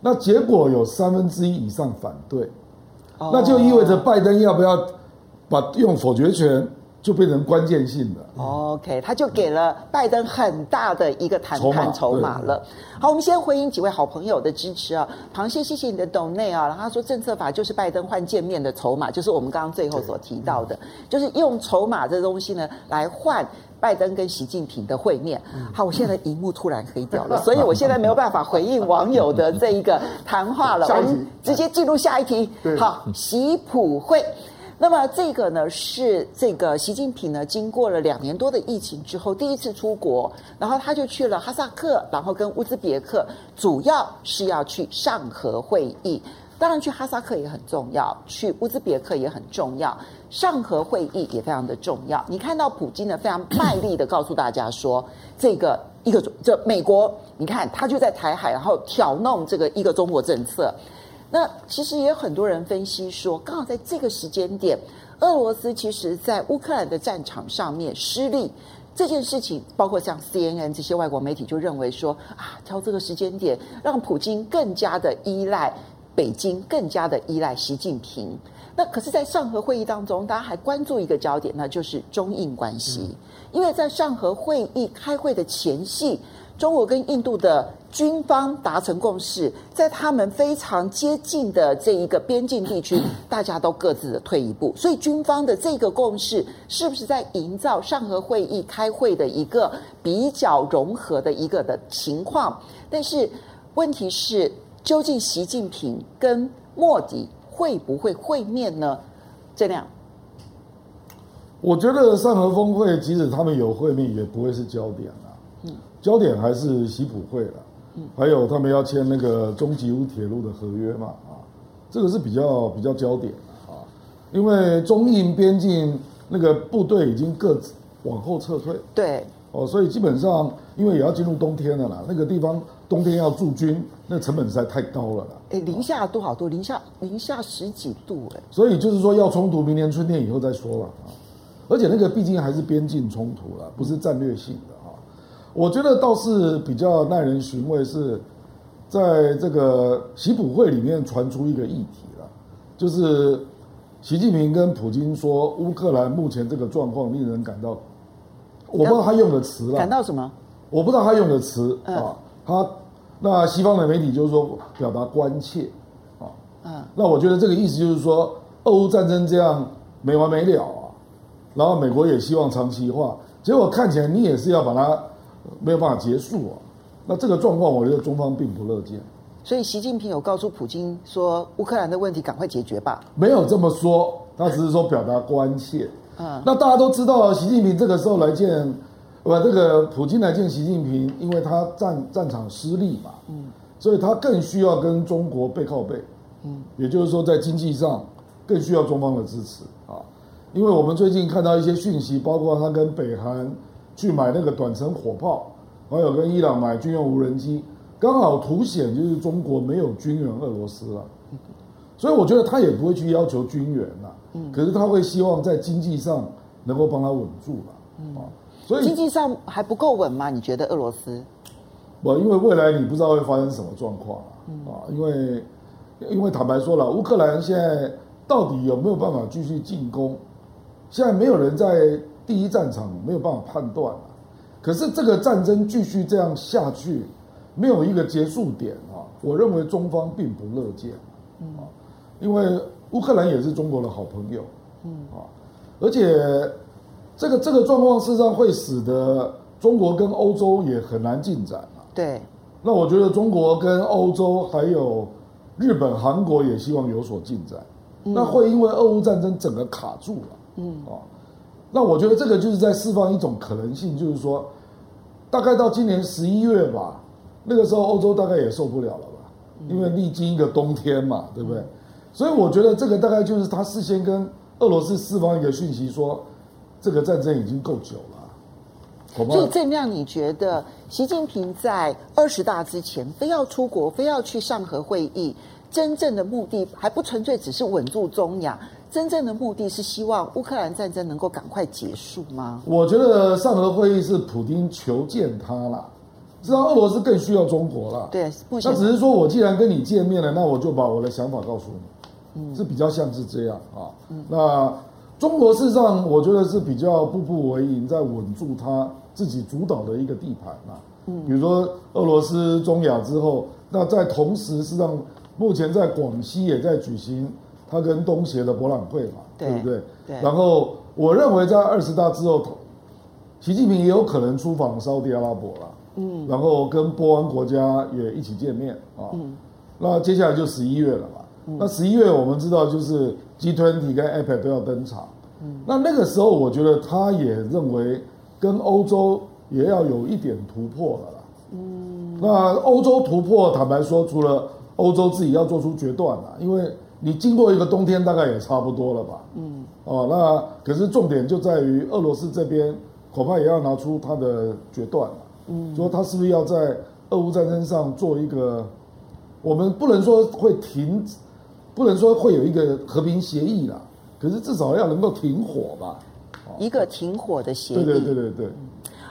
S3: 那结果有三分之一以上反对，那就意味着拜登要不要把用否决权就变成关键性的。
S2: OK，他就给了拜登很大的一个谈判筹码了。好，我们先回应几位好朋友的支持啊，螃蟹谢谢你的 donate 啊，然后他说政策法就是拜登换见面的筹码，就是我们刚刚最后所提到的，就是用筹码这东西呢来换。拜登跟习近平的会面，好，我现在荧幕突然黑掉了，所以我现在没有办法回应网友的这一个谈话了。我们直接进入下一题。好，习普会，那么这个呢是这个习近平呢经过了两年多的疫情之后第一次出国，然后他就去了哈萨克，然后跟乌兹别克，主要是要去上合会议。当然去哈萨克也很重要，去乌兹别克也很重要，上合会议也非常的重要。你看到普京呢非常卖力的告诉大家说，这个一个这美国，你看他就在台海，然后挑弄这个一个中国政策。那其实也有很多人分析说，刚好在这个时间点，俄罗斯其实在乌克兰的战场上面失利。这件事情，包括像 CNN 这些外国媒体就认为说啊，挑这个时间点，让普京更加的依赖北京，更加的依赖习近平。那可是，在上合会议当中，大家还关注一个焦点，那就是中印关系，因为在上合会议开会的前夕。中国跟印度的军方达成共识，在他们非常接近的这一个边境地区，大家都各自的退一步。所以军方的这个共识，是不是在营造上合会议开会的一个比较融合的一个的情况？但是问题是，究竟习近平跟莫迪会不会会面呢？这样，
S3: 我觉得上合峰会即使他们有会面，也不会是焦点。焦点还是习普会了，还有他们要签那个中吉乌铁路的合约嘛，啊，这个是比较比较焦点啊，因为中印边境那个部队已经各自往后撤退，
S2: 对，
S3: 哦，所以基本上因为也要进入冬天了啦，那个地方冬天要驻军，那成本实在太高了啦，
S2: 哎，零下多少度？零下零下十几度，哎，
S3: 所以就是说要冲突，明年春天以后再说了啊，而且那个毕竟还是边境冲突了，不是战略性的啊。我觉得倒是比较耐人寻味，是在这个习普会里面传出一个议题了，就是习近平跟普京说，乌克兰目前这个状况令人感到，我不知道他用的词了，
S2: 感到什么？
S3: 我不知道他用的词啊，他那西方的媒体就是说表达关切啊，嗯，那我觉得这个意思就是说，俄乌战争这样没完没了啊，然后美国也希望长期化，结果看起来你也是要把它。没有办法结束啊，那这个状况，我觉得中方并不乐见。
S2: 所以习近平有告诉普京说，乌克兰的问题赶快解决吧？
S3: 没有这么说，他只是说表达关切。嗯，那大家都知道，习近平这个时候来见，不，这个普京来见习近平，因为他战战场失利嘛，嗯，所以他更需要跟中国背靠背，嗯，也就是说，在经济上更需要中方的支持啊，因为我们最近看到一些讯息，包括他跟北韩。去买那个短程火炮，还有跟伊朗买军用无人机，刚好凸显就是中国没有军援俄罗斯了，所以我觉得他也不会去要求军援了，嗯，可是他会希望在经济上能够帮他稳住了，嗯，
S2: 所以经济上还不够稳吗？你觉得俄罗斯？
S3: 不，因为未来你不知道会发生什么状况啊，因为因为坦白说了，乌克兰现在到底有没有办法继续进攻？现在没有人在。第一战场没有办法判断，可是这个战争继续这样下去，没有一个结束点啊！我认为中方并不乐见，啊，因为乌克兰也是中国的好朋友，嗯。啊，而且这个这个状况事实上会使得中国跟欧洲也很难进展啊。
S2: 对，
S3: 那我觉得中国跟欧洲还有日本、韩国也希望有所进展，那会因为俄乌战争整个卡住了，嗯。啊。那我觉得这个就是在释放一种可能性，就是说，大概到今年十一月吧，那个时候欧洲大概也受不了了吧，因为历经一个冬天嘛，对不对？所以我觉得这个大概就是他事先跟俄罗斯释放一个讯息，说这个战争已经够久了。
S2: 所以这样，你觉得习近平在二十大之前非要出国，非要去上合会议，真正的目的还不纯粹只是稳住中亚？真正的目的是希望乌克兰战争能够赶快结束吗？
S3: 我觉得上合会议是普丁求见他了，知道俄罗斯更需要中国了。
S2: 对，
S3: 那只是说我既然跟你见面了，那我就把我的想法告诉你，嗯，是比较像是这样啊。嗯，那中国事实上我觉得是比较步步为营，在稳住他自己主导的一个地盘嘛。嗯，比如说俄罗斯中亚之后，那在同时，事实上目前在广西也在举行。他跟东协的博览会嘛，对，对不对？对。然后我认为在二十大之后，习近平也有可能出访沙特阿拉伯了。嗯。然后跟波湾国家也一起见面啊。嗯。那接下来就十一月了嘛。嗯。那十一月我们知道就是 G20 跟 APEC 都要登场。嗯。那那个时候我觉得他也认为跟欧洲也要有一点突破了啦。嗯。那欧洲突破，坦白说，除了欧洲自己要做出决断了，因为你经过一个冬天，大概也差不多了吧？嗯，哦，那可是重点就在于俄罗斯这边恐怕也要拿出他的决断了。嗯，说他是不是要在俄乌战争上做一个，我们不能说会停，不能说会有一个和平协议啦，可是至少要能够停火吧？
S2: 一个停火的协议。
S3: 对对对对对。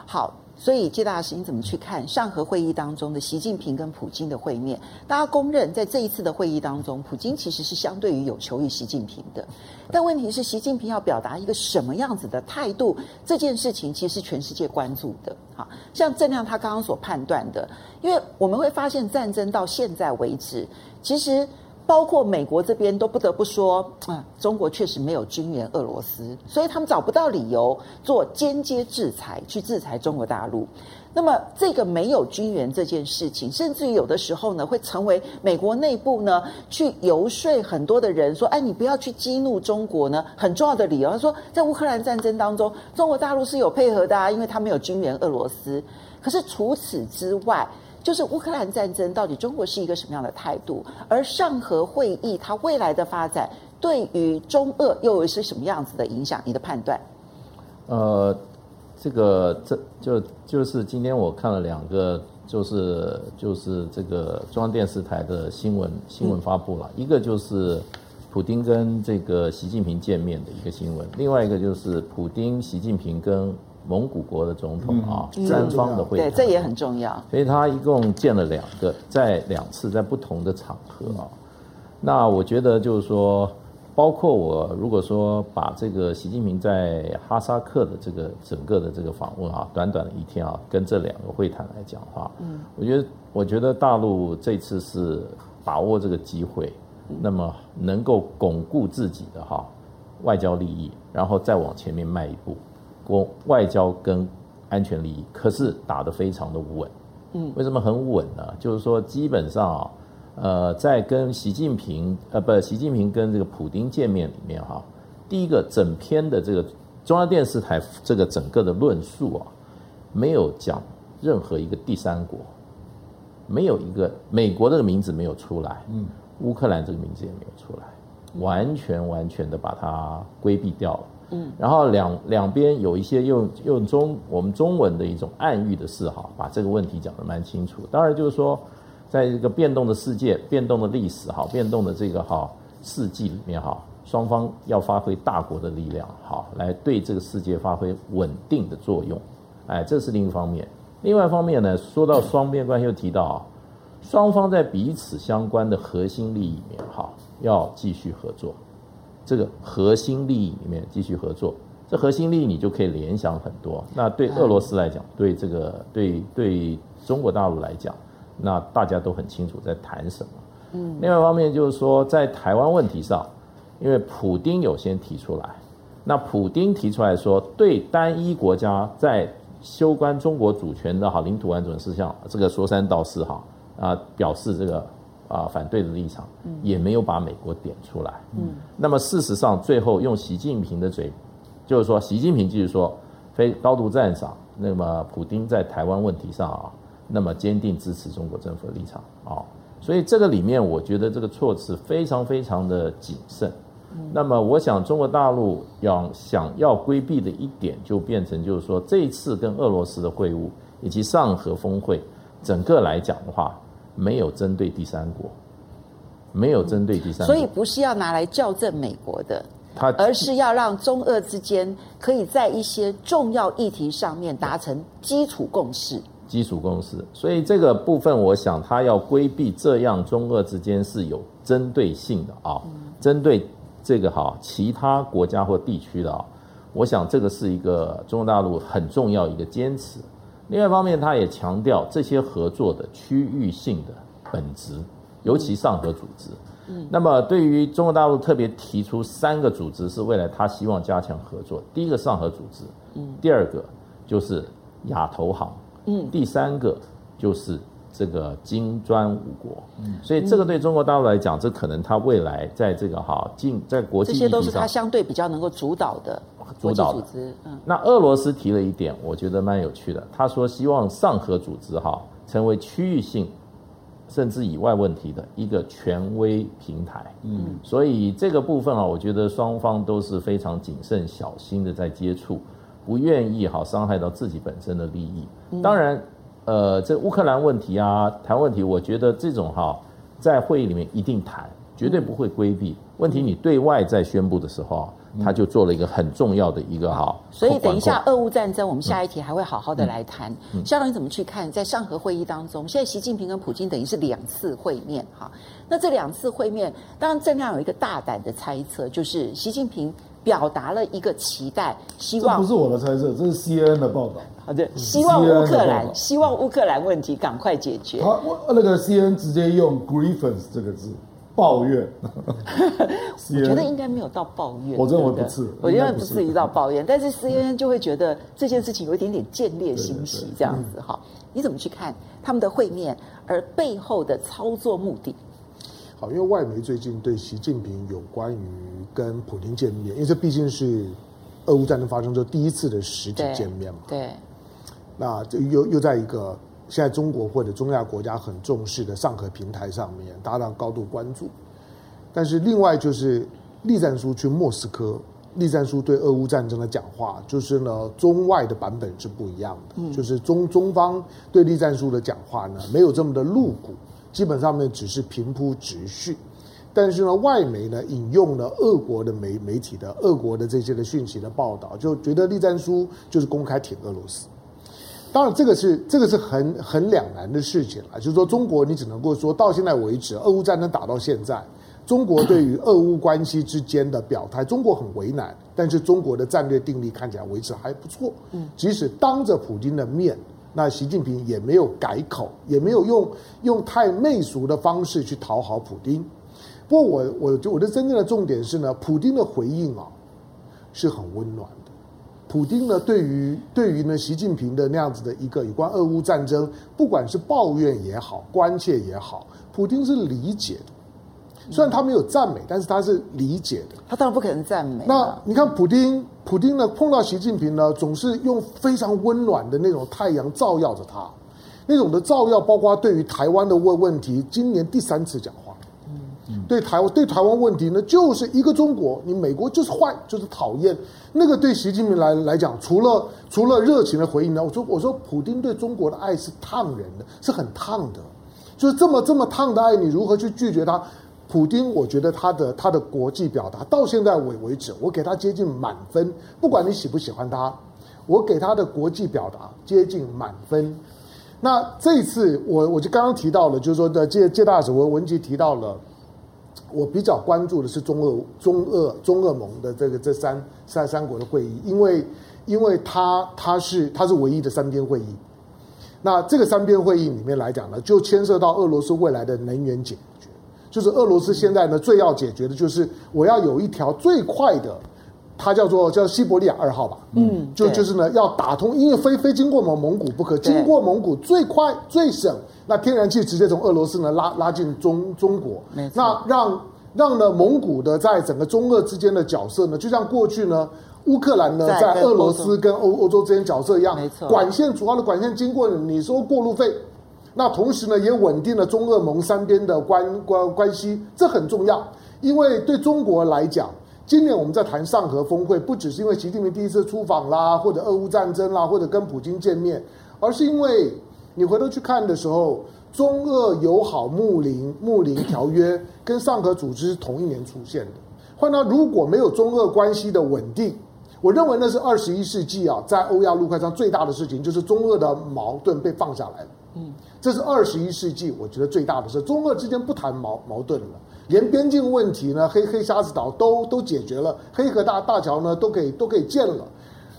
S2: 好。所以，介大使，你怎么去看上合会议当中的习近平跟普京的会面？大家公认，在这一次的会议当中，普京其实是相对于有求于习近平的。但问题是，习近平要表达一个什么样子的态度？这件事情其实全世界关注的。好，像郑亮他刚刚所判断的，因为我们会发现，战争到现在为止，其实。包括美国这边都不得不说，啊，中国确实没有军援俄罗斯，所以他们找不到理由做间接制裁去制裁中国大陆。那么这个没有军援这件事情，甚至于有的时候呢，会成为美国内部呢去游说很多的人说，哎，你不要去激怒中国呢，很重要的理由。他说，在乌克兰战争当中，中国大陆是有配合的啊，因为他没有军援俄罗斯。可是除此之外，就是乌克兰战争到底中国是一个什么样的态度？而上合会议它未来的发展，对于中俄又是什么样子的影响？你的判断？
S4: 呃，这个这就就是今天我看了两个，就是就是这个中央电视台的新闻新闻发布了，嗯、一个就是普丁跟这个习近平见面的一个新闻，另外一个就是普丁、习近平跟。蒙古国的总统啊，三方的会谈，
S2: 对，这也很重要。
S4: 所以他一共见了两个，在两次，在不同的场合啊。那我觉得就是说，包括我如果说把这个习近平在哈萨克的这个整个的这个访问啊，短短的一天啊，跟这两个会谈来讲的话，嗯，我觉得我觉得大陆这次是把握这个机会，那么能够巩固自己的哈外交利益，然后再往前面迈一步。国外交跟安全利益，可是打得非常的稳。嗯，为什么很稳呢？就是说，基本上啊，呃，在跟习近平呃，不，习近平跟这个普京见面里面哈，第一个整篇的这个中央电视台这个整个的论述啊，没有讲任何一个第三国，没有一个美国这个名字没有出来，嗯，乌克兰这个名字也没有出来，完全完全的把它规避掉了。嗯，然后两两边有一些用用中我们中文的一种暗喻的示好，把这个问题讲得蛮清楚。当然就是说，在这个变动的世界、变动的历史、哈、变动的这个哈世纪里面哈，双方要发挥大国的力量，好来对这个世界发挥稳定的作用。哎，这是另一方面。另外一方面呢，说到双边关系，又提到啊，双方在彼此相关的核心利益里面哈，要继续合作。这个核心利益里面继续合作，这核心利益你就可以联想很多。那对俄罗斯来讲，对这个对对中国大陆来讲，那大家都很清楚在谈什么。嗯，另外一方面就是说，在台湾问题上，因为普丁有先提出来，那普丁提出来说，对单一国家在攸关中国主权的哈领土完整事项，这个说三道四哈啊，表示这个。啊，反对的立场，也没有把美国点出来。嗯，那么事实上，最后用习近平的嘴，就是说，习近平就是说，非高度赞赏。那么，普京在台湾问题上啊，那么坚定支持中国政府的立场啊。所以这个里面，我觉得这个措辞非常非常的谨慎。那么，我想中国大陆要想要规避的一点，就变成就是说，这一次跟俄罗斯的会晤以及上合峰会，整个来讲的话。没有针对第三国，没有针对第三国，
S2: 所以不是要拿来校正美国的，他而是要让中俄之间可以在一些重要议题上面达成基础共识。
S4: 基础共识，所以这个部分，我想他要规避这样中俄之间是有针对性的啊，针对这个哈其他国家或地区的啊，我想这个是一个中国大陆很重要一个坚持。另外一方面，他也强调这些合作的区域性的本质，尤其上合组织。嗯，那么对于中国大陆特别提出三个组织是未来他希望加强合作。第一个上合组织，嗯，第二个就是亚投行，嗯，第三个就是这个金砖五国。嗯，所以这个对中国大陆来讲，这可能他未来在这个哈进在国际这
S2: 些都是他相对比较能够主导的。
S4: 主导组织，嗯，那俄罗斯提了一点，我觉得蛮有趣的。他说希望上合组织哈成为区域性甚至以外问题的一个权威平台。嗯，所以这个部分啊，我觉得双方都是非常谨慎小心的在接触，不愿意哈伤害到自己本身的利益。当然，呃，这乌克兰问题啊，台湾问题，我觉得这种哈，在会议里面一定谈，绝对不会规避。问题你对外在宣布的时候。他就做了一个很重要的一个哈，
S2: 所以等一下俄乌战争，我们下一题还会好好的来谈。校长你怎么去看？在上合会议当中，现在习近平跟普京等于是两次会面哈。那这两次会面，当然郑亮有一个大胆的猜测，就是习近平表达了一个期待，希望
S3: 不是我的猜测，这是 CNN 的报道。
S2: 好的，希望乌克兰，希望乌克兰问题赶快解决。
S3: 好，那个 CNN 直接用 grievance 这个字。抱怨，
S2: 我觉得应该没有到抱怨。
S3: 我认为不是，
S2: 我认为不至于到抱怨。但是 CNN 就会觉得这件事情有一点点见猎心喜这样子哈。你怎么去看他们的会面，而背后的操作目的？
S1: 好，因为外媒最近对习近平有关于跟普京见面，因为这毕竟是俄乌战争发生之后第一次的实体见面嘛。
S2: 对。
S1: 那就又又在一个。现在中国或者中亚国家很重视的上合平台上面，大家高度关注。但是另外就是栗战书去莫斯科，栗战书对俄乌战争的讲话，就是呢中外的版本是不一样的。嗯，就是中中方对栗战书的讲话呢，没有这么的露骨，基本上面只是平铺直叙。但是呢，外媒呢引用了俄国的媒媒体的俄国的这些的讯息的报道，就觉得栗战书就是公开挺俄罗斯。当然，这个是这个是很很两难的事情啊。就是说，中国你只能够说到现在为止，俄乌战争打到现在，中国对于俄乌关系之间的表态，中国很为难。但是中国的战略定力看起来维持还不错。嗯，即使当着普京的面，那习近平也没有改口，也没有用用太媚俗的方式去讨好普京。不过我，我我就我的真正的重点是呢，普京的回应啊，是很温暖。普丁呢，对于对于呢，习近平的那样子的一个有关俄乌战争，不管是抱怨也好，关切也好，普丁是理解的。虽然他没有赞美，但是他是理解的。
S2: 他当然不可能赞美。
S1: 那你看，普丁，普丁呢，碰到习近平呢，总是用非常温暖的那种太阳照耀着他，那种的照耀，包括对于台湾的问问题，今年第三次讲话。对台湾对台湾问题呢，就是一个中国，你美国就是坏，就是讨厌。那个对习近平来来讲，除了除了热情的回应呢，我说我说，普丁对中国的爱是烫人的，是很烫的，就是这么这么烫的爱，你如何去拒绝他？普丁，我觉得他的他的国际表达到现在为为止，我给他接近满分，不管你喜不喜欢他，我给他的国际表达接近满分。那这一次我我就刚刚提到了，就是说的介介大使文文集提到了。我比较关注的是中俄中俄中俄盟的这个这三三三国的会议，因为因为它它是它是唯一的三边会议。那这个三边会议里面来讲呢，就牵涉到俄罗斯未来的能源解决，就是俄罗斯现在呢最要解决的就是我要有一条最快的。它叫做叫西伯利亚二号吧，嗯，就就是呢要打通，因为非非经过蒙蒙古不可，经过蒙古最快最省，那天然气直接从俄罗斯呢拉拉进中中国，那让让呢蒙古的在整个中俄之间的角色呢，就像过去呢乌克兰呢在俄罗斯跟欧欧洲之间角色一样，没错，管线主要的管线经过你收过路费，那同时呢也稳定了中俄蒙三边的关关关系，这很重要，因为对中国来讲。今年我们在谈上合峰会，不只是因为习近平第一次出访啦，或者俄乌战争啦，或者跟普京见面，而是因为你回头去看的时候，中俄友好睦邻睦邻条约跟上合组织是同一年出现的。换到如果没有中俄关系的稳定，我认为那是二十一世纪啊，在欧亚陆块上最大的事情，就是中俄的矛盾被放下来了。嗯，这是二十一世纪我觉得最大的事，中俄之间不谈矛矛盾了。连边境问题呢，黑黑瞎子岛都都解决了，黑河大大桥呢都可以都可以建了。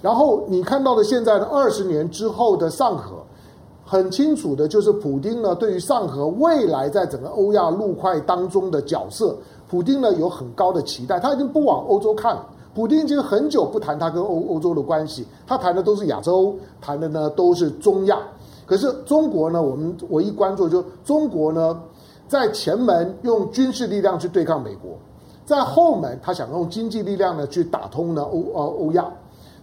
S1: 然后你看到的现在的二十年之后的上合，很清楚的就是普丁呢对于上合未来在整个欧亚陆块当中的角色，普丁呢有很高的期待。他已经不往欧洲看了，普丁已经很久不谈他跟欧欧洲的关系，他谈的都是亚洲，谈的呢都是中亚。可是中国呢，我们唯一关注就中国呢。在前门用军事力量去对抗美国，在后门他想用经济力量呢去打通呢欧呃欧亚，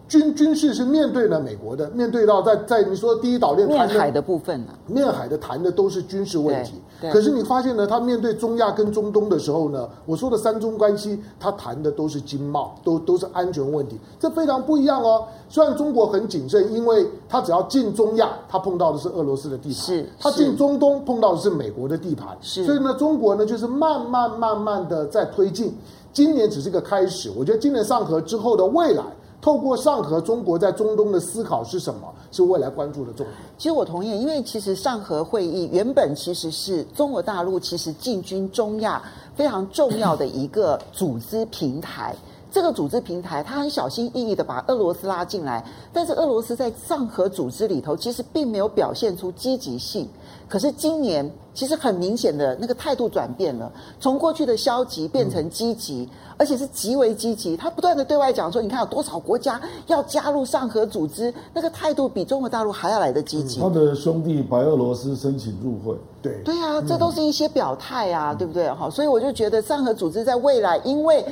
S1: 军军事是面对了美国的，面对到在在你说第一岛链
S2: 面海的部分呢、啊，
S1: 面海的谈的都是军事问题。可是你发现呢，他面对中亚跟中东的时候呢，我说的三中关系，他谈的都是经贸，都都是安全问题，这非常不一样哦。虽然中国很谨慎，因为他只要进中亚，他碰到的是俄罗斯的地盘；是他进中东碰到的是美国的地盘。是，所以呢，中国呢就是慢慢慢慢的在推进。今年只是个开始，我觉得今年上合之后的未来。透过上合，中国在中东的思考是什么？是未来关注的重点。
S2: 其实我同意，因为其实上合会议原本其实是中国大陆其实进军中亚非常重要的一个组织平台。这个组织平台，他很小心翼翼的把俄罗斯拉进来，但是俄罗斯在上合组织里头其实并没有表现出积极性。可是今年其实很明显的那个态度转变了，从过去的消极变成积极，嗯、而且是极为积极。他不断的对外讲说，你看有多少国家要加入上合组织，那个态度比中国大陆还要来得积极。
S3: 他的兄弟白俄罗斯申请入会，
S1: 对
S2: 对啊，这都是一些表态啊，嗯、对不对？哈，所以我就觉得上合组织在未来，因为。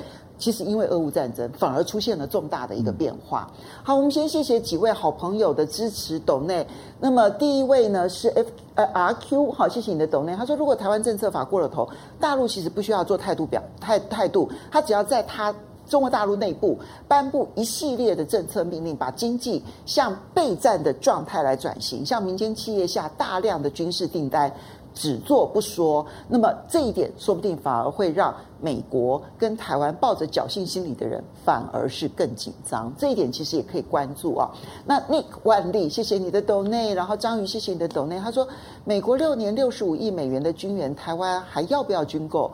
S2: 其实因为俄乌战争，反而出现了重大的一个变化。好，我们先谢谢几位好朋友的支持董内。那么第一位呢是 F 呃 RQ，好，谢谢你的董内。他说，如果台湾政策法过了头，大陆其实不需要做态度表态态度，他只要在他中国大陆内部颁布一系列的政策命令，把经济向备战的状态来转型，向民间企业下大量的军事订单。只做不说，那么这一点说不定反而会让美国跟台湾抱着侥幸心理的人反而是更紧张。这一点其实也可以关注啊。那 Nick 万利，谢谢你的抖内，然后张宇，谢谢你的抖内。他说，美国六年六十五亿美元的军援，台湾还要不要军购？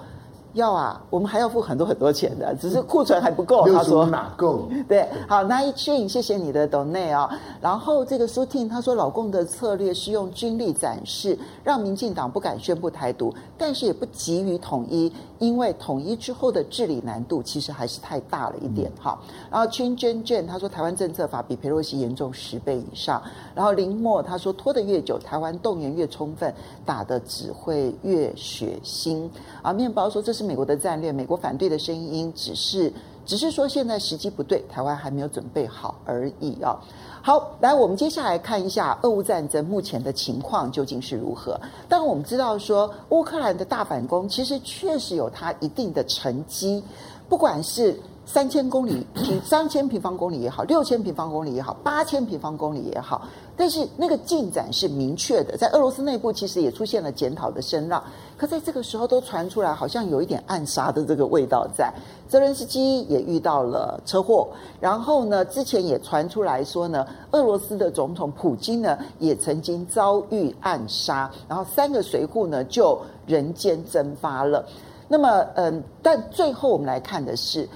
S2: 要啊，我们还要付很多很多钱的，只是库存还不够。他说
S1: 哪够？
S2: 对，好，那一俊，谢谢你的 donate 哦。然后这个苏婷她说，老共的策略是用军力展示，让民进党不敢宣布台独，但是也不急于统一，因为统一之后的治理难度其实还是太大了一点。好，然后 Chin Jen Jen 他说，台湾政策法比裴洛西严重十倍以上。然后林默他说，拖得越久，台湾动员越充分，打的只会越血腥。啊，面包说这是。是美国的战略，美国反对的声音只是，只是说现在时机不对，台湾还没有准备好而已啊。好，来，我们接下来看一下俄乌战争目前的情况究竟是如何。但，我们知道说乌克兰的大反攻其实确实有它一定的成绩，不管是。三千公里平三千平方公里也好，六千平方公里也好，八千平方公里也好，但是那个进展是明确的。在俄罗斯内部，其实也出现了检讨的声浪。可在这个时候，都传出来好像有一点暗杀的这个味道在。泽伦斯基也遇到了车祸，然后呢，之前也传出来说呢，俄罗斯的总统普京呢也曾经遭遇暗杀，然后三个随扈呢就人间蒸发了。那么，嗯，但最后我们来看的是。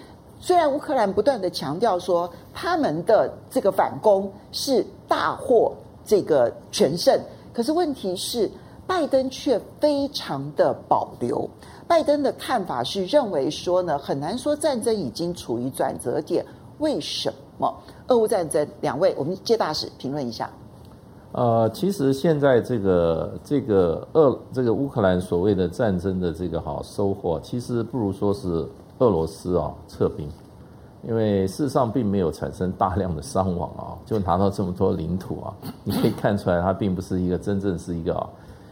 S2: 虽然乌克兰不断的强调说他们的这个反攻是大获这个全胜，可是问题是拜登却非常的保留。拜登的看法是认为说呢，很难说战争已经处于转折点。为什么？俄乌战争，两位我们接大使评论一下。
S4: 呃，其实现在这个这个俄这个乌克兰所谓的战争的这个好收获，其实不如说是。俄罗斯啊撤兵，因为事实上并没有产生大量的伤亡啊，就拿到这么多领土啊，你可以看出来它并不是一个真正是一个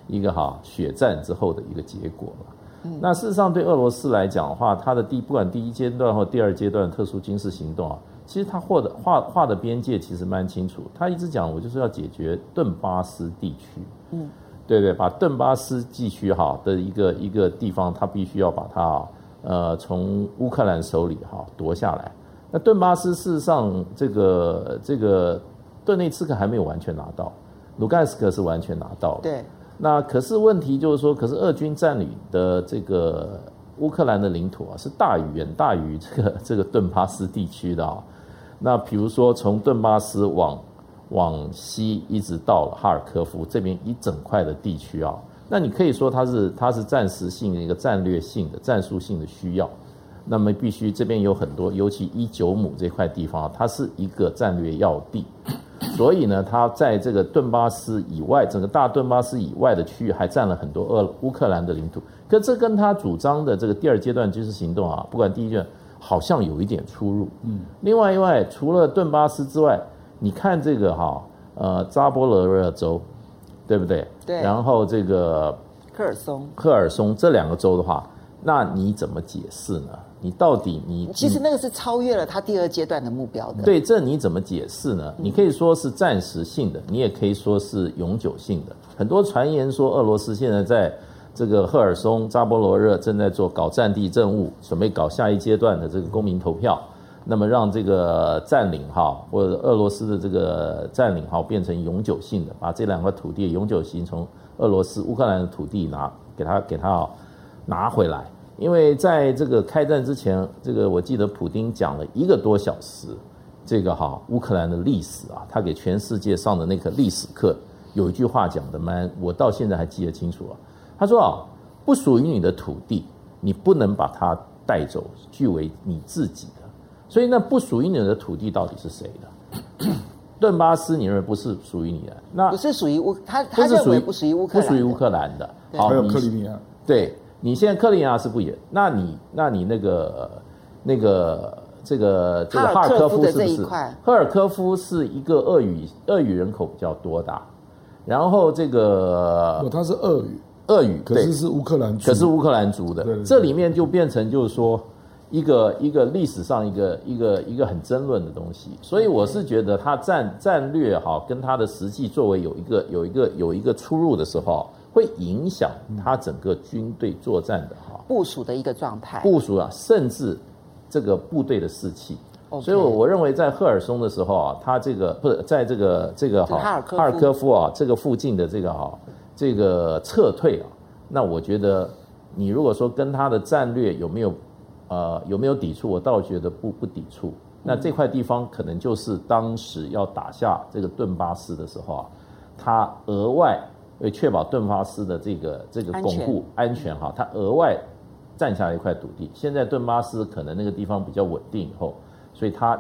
S4: 一个哈血战之后的一个结果。那事实上对俄罗斯来讲的话，它的第不管第一阶段或第二阶段特殊军事行动啊，其实它获的画画的边界其实蛮清楚。他一直讲我就是要解决顿巴斯地区，嗯，对对，把顿巴斯地区哈的一个一个地方，他必须要把它啊。呃，从乌克兰手里哈夺下来。那顿巴斯事实上，这个这个顿内茨克还没有完全拿到，卢甘斯克是完全拿到了。
S2: 对。
S4: 那可是问题就是说，可是俄军占领的这个乌克兰的领土啊，是大于远大于这个这个顿巴斯地区的啊。那比如说，从顿巴斯往往西一直到了哈尔科夫这边一整块的地区啊。那你可以说它是它是暂时性的一个战略性的战术性的需要，那么必须这边有很多，尤其一九亩这块地方，它是一个战略要地，所以呢，它在这个顿巴斯以外，整个大顿巴斯以外的区域还占了很多俄乌克兰的领土。可这跟他主张的这个第二阶段军事行动啊，不管第一阶段好像有一点出入。嗯，另外一外，除了顿巴斯之外，你看这个哈，呃，扎波罗热州，对不对？
S2: 对。
S4: 然后这个
S2: 科尔松，
S4: 科尔松这两个州的话，那你怎么解释呢？你到底你
S2: 其实那个是超越了他第二阶段的目标的。
S4: 对，这你怎么解释呢？你可以说是暂时性的，你也可以说是永久性的。很多传言说俄罗斯现在在这个赫尔松、扎波罗热正在做搞战地政务，准备搞下一阶段的这个公民投票，那么让这个占领哈或者俄罗斯的这个占领哈变成永久性的，把这两块土地永久性从俄罗斯乌克兰的土地拿给他给他拿回来。因为在这个开战之前，这个我记得普丁讲了一个多小时，这个哈乌克兰的历史啊，他给全世界上的那个历史课，有一句话讲的蛮，我到现在还记得清楚啊。他说啊，不属于你的土地，你不能把它带走，据为你自己的。所以那不属于你的土地到底是谁的？顿巴斯你认为不是属于你的？那
S2: 不是属于乌，他他认为不属于乌克兰，
S4: 不属于乌克兰的。
S3: 好，还有克里米亚，
S4: 对。你现在克里米亚是不也？那你那你那个那个这个这个哈尔科夫是不是？哈尔科夫是一个俄语俄语人口比较多的，然后这个
S3: 他是俄语
S4: 俄语，
S3: 可是是乌克兰，
S4: 可是乌克兰族的，这里面就变成就是说一个一个历史上一个一个一个很争论的东西，所以我是觉得他战战略哈跟他的实际作为有一个有一个有一个出入的时候。会影响他整个军队作战的哈。
S2: 部署的一个状态，
S4: 部署啊，甚至这个部队的士气。所以，我我认为在赫尔松的时候啊，他这个不是在这个这个哈哈尔科夫啊这个附近的这个哈这个撤退啊，那我觉得你如果说跟他的战略有没有呃有没有抵触，我倒觉得不不抵触。那这块地方可能就是当时要打下这个顿巴斯的时候啊，他额外。为确保顿巴斯的这个这个巩固安全哈，他额外占下了一块土地。现在顿巴斯可能那个地方比较稳定以后，所以他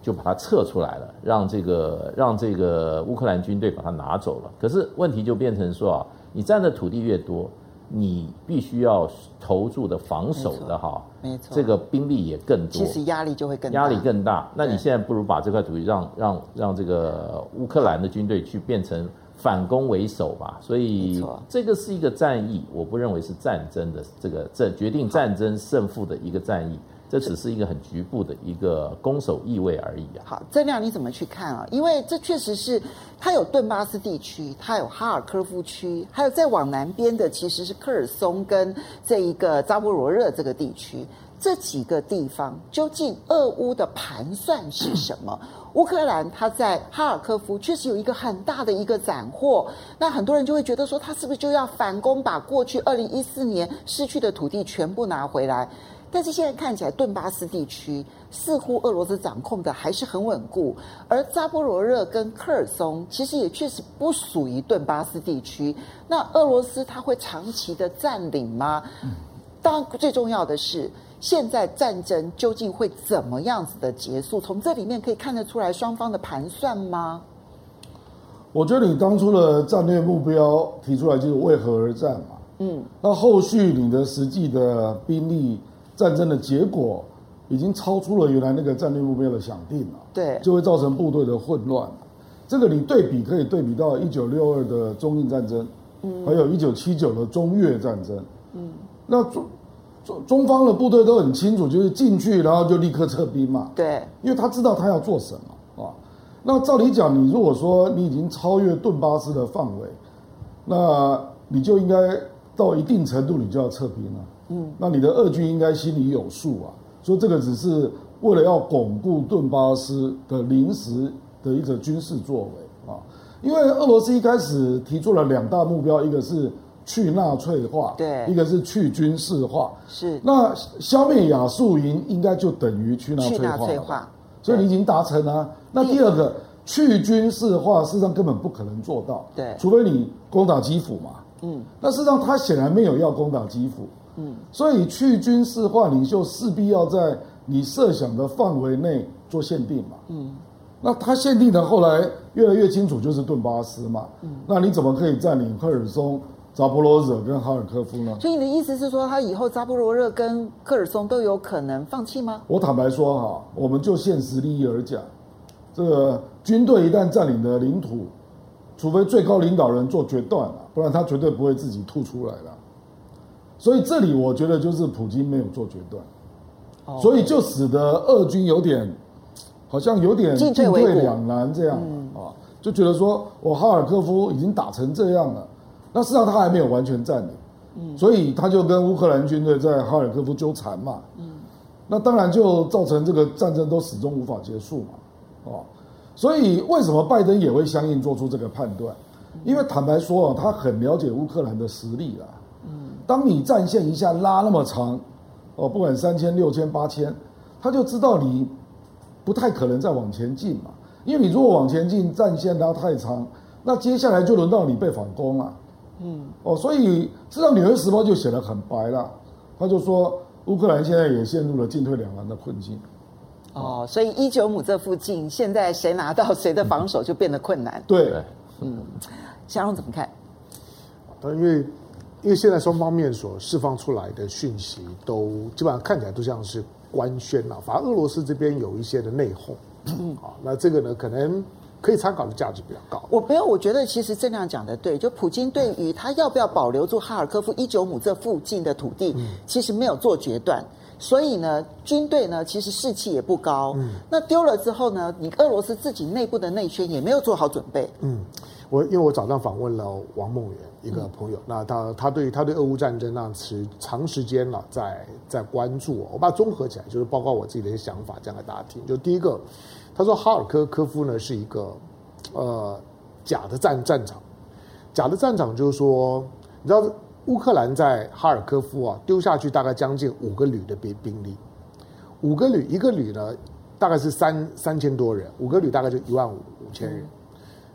S4: 就把它撤出来了，让这个让这个乌克兰军队把它拿走了。可是问题就变成说啊，你占的土地越多，你必须要投注的防守的哈，
S2: 没错，
S4: 这个兵力也更多，
S2: 其实压力就会更大，
S4: 压力更大。那你现在不如把这块土地让让让这个乌克兰的军队去变成。反攻为守吧，所以这个是一个战役，我不认为是战争的这个这决定战争胜负的一个战役，这只是一个很局部的一个攻守意味而已啊。
S2: 好，这样你怎么去看啊？因为这确实是它有顿巴斯地区，它有哈尔科夫区，还有再往南边的其实是科尔松跟这一个扎波罗热这个地区。这几个地方究竟俄乌的盘算是什么？乌克兰他在哈尔科夫确实有一个很大的一个斩获，那很多人就会觉得说，他是不是就要反攻，把过去二零一四年失去的土地全部拿回来？但是现在看起来，顿巴斯地区似乎俄罗斯掌控的还是很稳固，而扎波罗热跟科尔松其实也确实不属于顿巴斯地区。那俄罗斯它会长期的占领吗？当然，最重要的是。现在战争究竟会怎么样子的结束？从这里面可以看得出来双方的盘算吗？
S3: 我觉得你当初的战略目标提出来就是为何而战嘛。嗯，那后续你的实际的兵力战争的结果已经超出了原来那个战略目标的想定了。
S2: 对，
S3: 就会造成部队的混乱。这个你对比可以对比到一九六二的中印战争，嗯，还有一九七九的中越战争，嗯，那中。中中方的部队都很清楚，就是进去然后就立刻撤兵嘛。
S2: 对，
S3: 因为他知道他要做什么啊。那照理讲，你如果说你已经超越顿巴斯的范围，那你就应该到一定程度，你就要撤兵了。嗯，那你的俄军应该心里有数啊，说这个只是为了要巩固顿巴斯的临时的一个军事作为啊。因为俄罗斯一开始提出了两大目标，一个是。去纳粹化，
S2: 对，
S3: 一个是去军事化，
S2: 是。
S3: 那消灭亚速营应该就等于去纳粹化，
S2: 纳粹化，
S3: 所以你已经达成了。那第二个去军事化，事实上根本不可能做到，
S2: 对，
S3: 除非你攻打基辅嘛，嗯。那事实上他显然没有要攻打基辅，嗯。所以去军事化，领袖势必要在你设想的范围内做限定嘛，嗯。那他限定的后来越来越清楚，就是顿巴斯嘛，嗯。那你怎么可以占领赫尔松？扎波罗热跟哈尔科夫呢？
S2: 所以你的意思是说，他以后扎波罗热跟赫尔松都有可能放弃吗？
S3: 我坦白说哈，我们就现实利益而讲，这个军队一旦占领了领土，除非最高领导人做决断了，不然他绝对不会自己吐出来了。所以这里我觉得就是普京没有做决断，哦、所以就使得俄军有点好像有点进退两难这样啊，嗯、就觉得说我哈尔科夫已经打成这样了。那事实上他还没有完全占领，嗯，所以他就跟乌克兰军队在哈尔科夫纠缠嘛，嗯，那当然就造成这个战争都始终无法结束嘛，哦，所以为什么拜登也会相应做出这个判断？因为坦白说啊，他很了解乌克兰的实力啦，嗯，当你战线一下拉那么长，哦，不管三千、六千、八千，他就知道你不太可能再往前进嘛，因为你如果往前进，战线拉太长，那接下来就轮到你被反攻了。嗯，哦，所以这张《纽约时报》就写得很白了，他就说乌克兰现在也陷入了进退两难的困境。
S2: 哦，所以伊久姆这附近现在谁拿到谁的防守就变得困难。
S3: 对，
S2: 嗯，祥荣怎么看？
S1: 因为因为现在双方面所释放出来的讯息都基本上看起来都像是官宣了，反而俄罗斯这边有一些的内讧。啊，那这个呢可能。可以参考的价值比较高。
S2: 我没有，我觉得其实郑亮讲的对。就普京对于他要不要保留住哈尔科夫、一九五这附近的土地，嗯、其实没有做决断。所以呢，军队呢其实士气也不高。嗯、那丢了之后呢，你俄罗斯自己内部的内圈也没有做好准备。
S1: 嗯，我因为我早上访问了王梦圆一个朋友，嗯、那他他对他对俄乌战争那是长时间了在在关注。我把它综合起来，就是包括我自己的一些想法讲给大家听。就第一个。他说：“哈尔科科夫呢是一个，呃，假的战战场，假的战场就是说，你知道乌克兰在哈尔科夫啊丢下去大概将近五个旅的兵兵力，五个旅一个旅呢大概是三三千多人，五个旅大概就一万五五千人。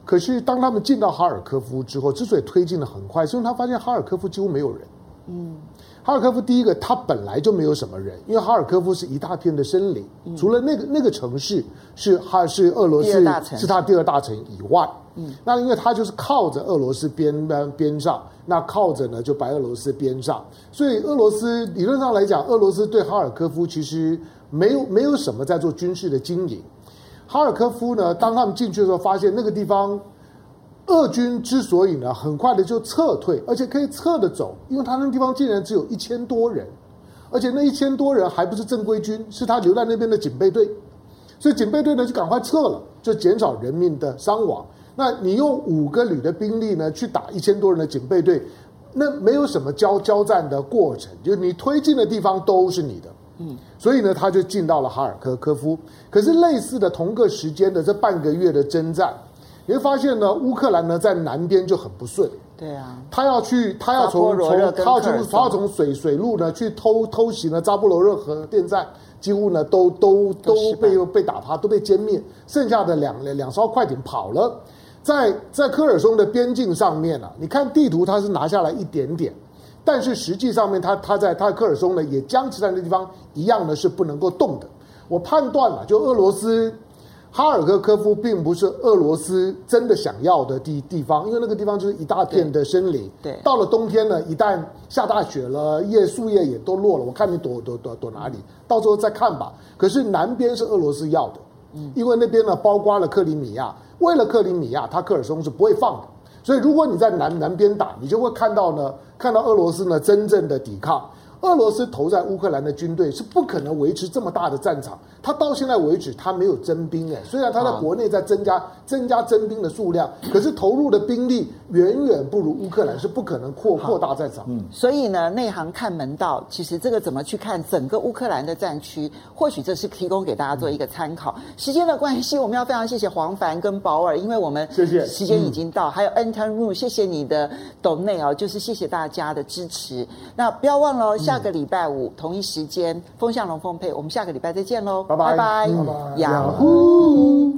S1: 可是当他们进到哈尔科夫之后，之所以推进的很快，是因为他发现哈尔科夫几乎没有人。嗯。”哈尔科夫第一个，它本来就没有什么人，因为哈尔科夫是一大片的森林，嗯、除了那个那个城市是哈是俄罗斯是他第二大城以外，嗯，那因为它就是靠着俄罗斯边边边上，那靠着呢就白俄罗斯边上，所以俄罗斯理论上来讲，俄罗斯对哈尔科夫其实没有没有什么在做军事的经营。哈尔科夫呢，当他们进去的时候，发现那个地方。俄军之所以呢很快的就撤退，而且可以撤的走，因为他那地方竟然只有一千多人，而且那一千多人还不是正规军，是他留在那边的警备队，所以警备队呢就赶快撤了，就减少人民的伤亡。那你用五个旅的兵力呢去打一千多人的警备队，那没有什么交交战的过程，就是你推进的地方都是你的，嗯，所以呢他就进到了哈尔科科夫。可是类似的同个时间的这半个月的征战。你会发现呢，乌克兰呢在南边就很不顺。
S2: 对啊，
S1: 他要去，他要从从他要从他要从水水路呢去偷偷袭呢扎波罗热核电站，几乎呢都都都被被打趴，都被歼灭。剩下的两两艘快艇跑了，在在科尔松的边境上面啊，你看地图它是拿下来一点点，但是实际上面他他在他科尔松呢也僵持在那地方一样呢是不能够动的。我判断了，就俄罗斯。哈尔科科夫并不是俄罗斯真的想要的地地方，因为那个地方就是一大片的森林。对，到了冬天呢，一旦下大雪了，叶树叶也都落了。我看你躲躲躲躲哪里，到时候再看吧。可是南边是俄罗斯要的，嗯，因为那边呢包括了克里米亚，为了克里米亚，他科尔松是不会放的。所以如果你在南南边打，你就会看到呢，看到俄罗斯呢真正的抵抗。俄罗斯投在乌克兰的军队是不可能维持这么大的战场，他到现在为止他没有征兵哎，虽然他在国内在增加增加征兵的数量，可是投入的兵力远远不如乌克兰，是不可能扩扩大再涨。嗯，
S2: 所以呢，内行看门道，其实这个怎么去看整个乌克兰的战区，或许这是提供给大家做一个参考。时间的关系，我们要非常谢谢黄凡跟保尔，因为我们谢谢时间已经到，还有 Anton Ru，谢谢你的 donate 哦，就是谢谢大家的支持。那不要忘了。下个礼拜五同一时间，风向龙凤配，我们下个礼拜再见喽，
S1: 拜拜，
S2: 拜拜，雅虎。